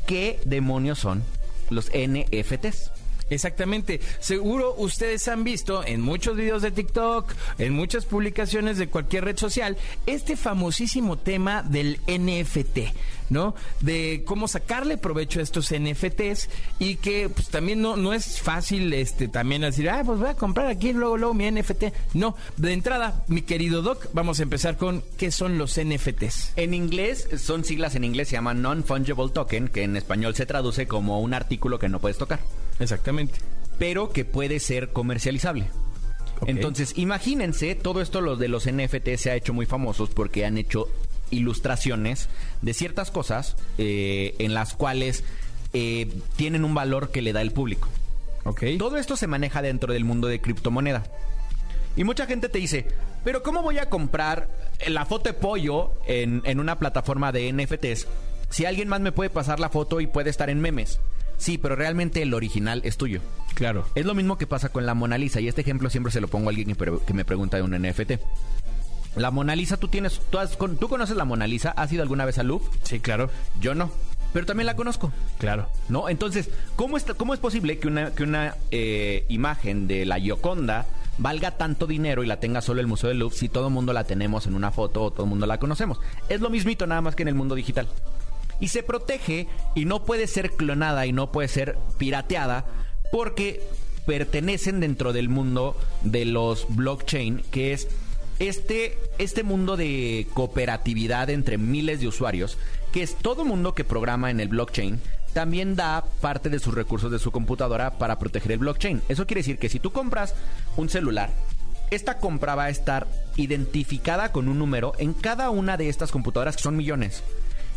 qué demonios son los NFTs. Exactamente. Seguro ustedes han visto en muchos videos de TikTok, en muchas publicaciones de cualquier red social, este famosísimo tema del NFT, ¿no? De cómo sacarle provecho a estos NFTs y que pues también no, no es fácil este también decir, ah, pues voy a comprar aquí luego, luego mi NFT. No, de entrada, mi querido Doc, vamos a empezar con qué son los NFTs. En inglés, son siglas en inglés, se llaman Non-Fungible Token, que en español se traduce como un artículo que no puedes tocar, Exactamente. pero que puede ser comercializable. Entonces, imagínense, todo esto lo de los NFT se ha hecho muy famosos porque han hecho ilustraciones de ciertas cosas eh, en las cuales eh, tienen un valor que le da el público. Ok. Todo esto se maneja dentro del mundo de criptomoneda. Y mucha gente te dice, pero ¿cómo voy a comprar la foto de pollo en, en una plataforma de NFTs si alguien más me puede pasar la foto y puede estar en memes? Sí, pero realmente el original es tuyo. Claro. Es lo mismo que pasa con la Mona Lisa y este ejemplo siempre se lo pongo a alguien que, me pregunta de un NFT. La Mona Lisa, tú tienes, tú, has- con- tú conoces la Mona Lisa, ¿has ido alguna vez al Louvre? Sí, claro. Yo no, pero también la conozco. Claro. ¿No? Entonces, ¿cómo, está, cómo es posible que una, que una eh, imagen de la Gioconda valga tanto dinero y la tenga solo el Museo del Louvre si todo el mundo la tenemos en una foto o todo el mundo la conocemos? Es lo mismito nada más que en el mundo digital. Y se protege y no puede ser clonada y no puede ser pirateada porque pertenecen dentro del mundo de los blockchain, que es este, este mundo de cooperatividad entre miles de usuarios, que es todo mundo que programa en el blockchain, también da parte de sus recursos de su computadora para proteger el blockchain. Eso quiere decir que si tú compras un celular, esta compra va a estar identificada con un número en cada una de estas computadoras, que son millones.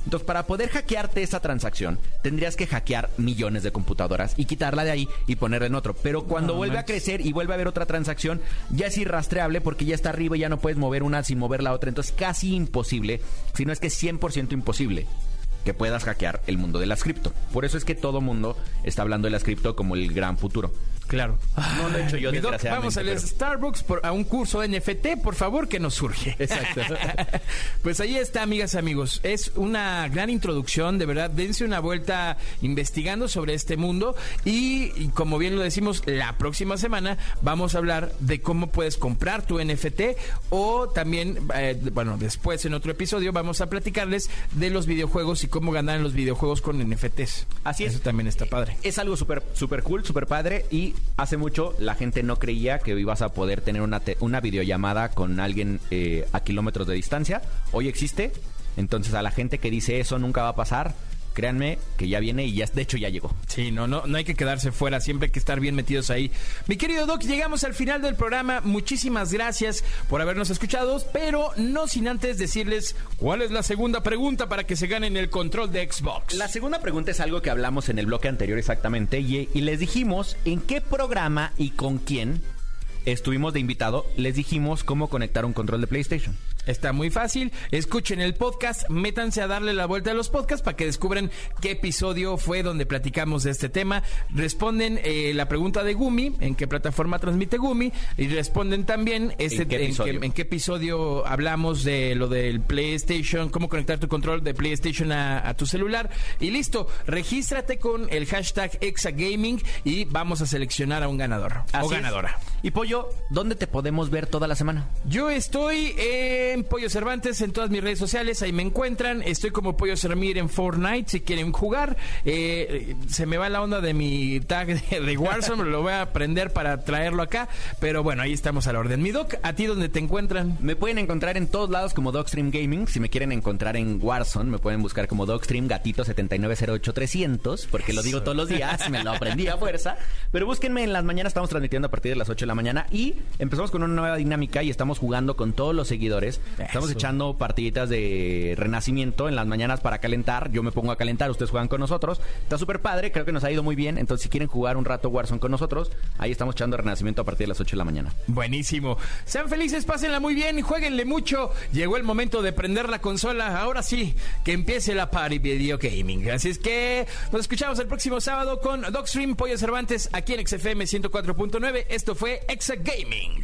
Entonces, para poder hackearte esa transacción, tendrías que hackear millones de computadoras y quitarla de ahí y ponerla en otro. Pero cuando No vuelve a crecer y vuelve a haber otra transacción, ya es irrastreable porque ya está arriba y ya no puedes mover una sin mover la otra. Entonces, casi imposible, si no es que 100% imposible que puedas hackear el mundo de las cripto. Por eso es que todo mundo está hablando de las cripto como el gran futuro. Claro. No lo he hecho yo, doc, desgraciadamente. Vamos al pero- Starbucks por- a un curso NFT, por favor, que nos surge. Exacto. [laughs] pues ahí está, amigas y amigos. Es una gran introducción, de verdad. Dense una vuelta investigando sobre este mundo. Y, y como bien lo decimos, la próxima semana vamos a hablar de cómo puedes comprar tu NFT. O también, eh, bueno, después en otro episodio vamos a platicarles de los videojuegos y cómo ganar en los videojuegos con NFTs. Así es. Eso también está padre. Es algo súper super cool, súper padre y hace mucho la gente no creía que ibas a poder tener una, te- una videollamada con alguien eh, a kilómetros de distancia. Hoy existe. Entonces a la gente que dice eso nunca va a pasar, créanme que ya viene y ya, de hecho ya llegó. Sí, no, no, no hay que quedarse fuera, siempre hay que estar bien metidos ahí. Mi querido Doc, llegamos al final del programa. Muchísimas gracias por habernos escuchado, pero no sin antes decirles cuál es la segunda pregunta para que se ganen el control de Xbox. La segunda pregunta es algo que hablamos en el bloque anterior exactamente y, y les dijimos en qué programa y con quién estuvimos de invitado, les dijimos cómo conectar un control de PlayStation. Está muy fácil. Escuchen el podcast, métanse a darle la vuelta a los podcasts para que descubran qué episodio fue donde platicamos de este tema. Responden eh, la pregunta de Gumi, en qué plataforma transmite Gumi, y responden también este, ¿En qué episodio? en qué episodio hablamos de lo del PlayStation, cómo conectar tu control de PlayStation a, a tu celular. Y listo, regístrate con el hashtag ExaGaming y vamos a seleccionar a un ganador Así o es. ganadora. Y Pollo, ¿dónde te podemos ver toda la semana? Yo estoy en Pollo Cervantes en todas mis redes sociales, ahí me encuentran. Estoy como Pollo Cermir en Fortnite si quieren jugar. Eh, se me va la onda de mi tag de, de Warzone, lo voy a aprender para traerlo acá. Pero bueno, ahí estamos a la orden. Mi doc, ¿a ti dónde te encuentran? Me pueden encontrar en todos lados como Dogstream Gaming. Si me quieren encontrar en Warzone, me pueden buscar como Dogstream Gatito 7908300, porque lo digo todos los días, me lo aprendí a fuerza. Pero búsquenme en las mañanas, estamos transmitiendo a partir de las 8 de la mañana y empezamos con una nueva dinámica y estamos jugando con todos los seguidores. Estamos echando partiditas de renacimiento en las mañanas para calentar. Yo me pongo a calentar, ustedes juegan con nosotros. Está súper padre, creo que nos ha ido muy bien. Entonces, si quieren jugar un rato Warzone con nosotros, ahí estamos echando renacimiento a partir de las 8 de la mañana. Buenísimo. Sean felices, pásenla muy bien jueguenle mucho. Llegó el momento de prender la consola. Ahora sí, que empiece la party video gaming. Así es que nos escuchamos el próximo sábado con Dogstream Pollo Cervantes aquí en XFM 104.9. Esto fue Exa Gaming.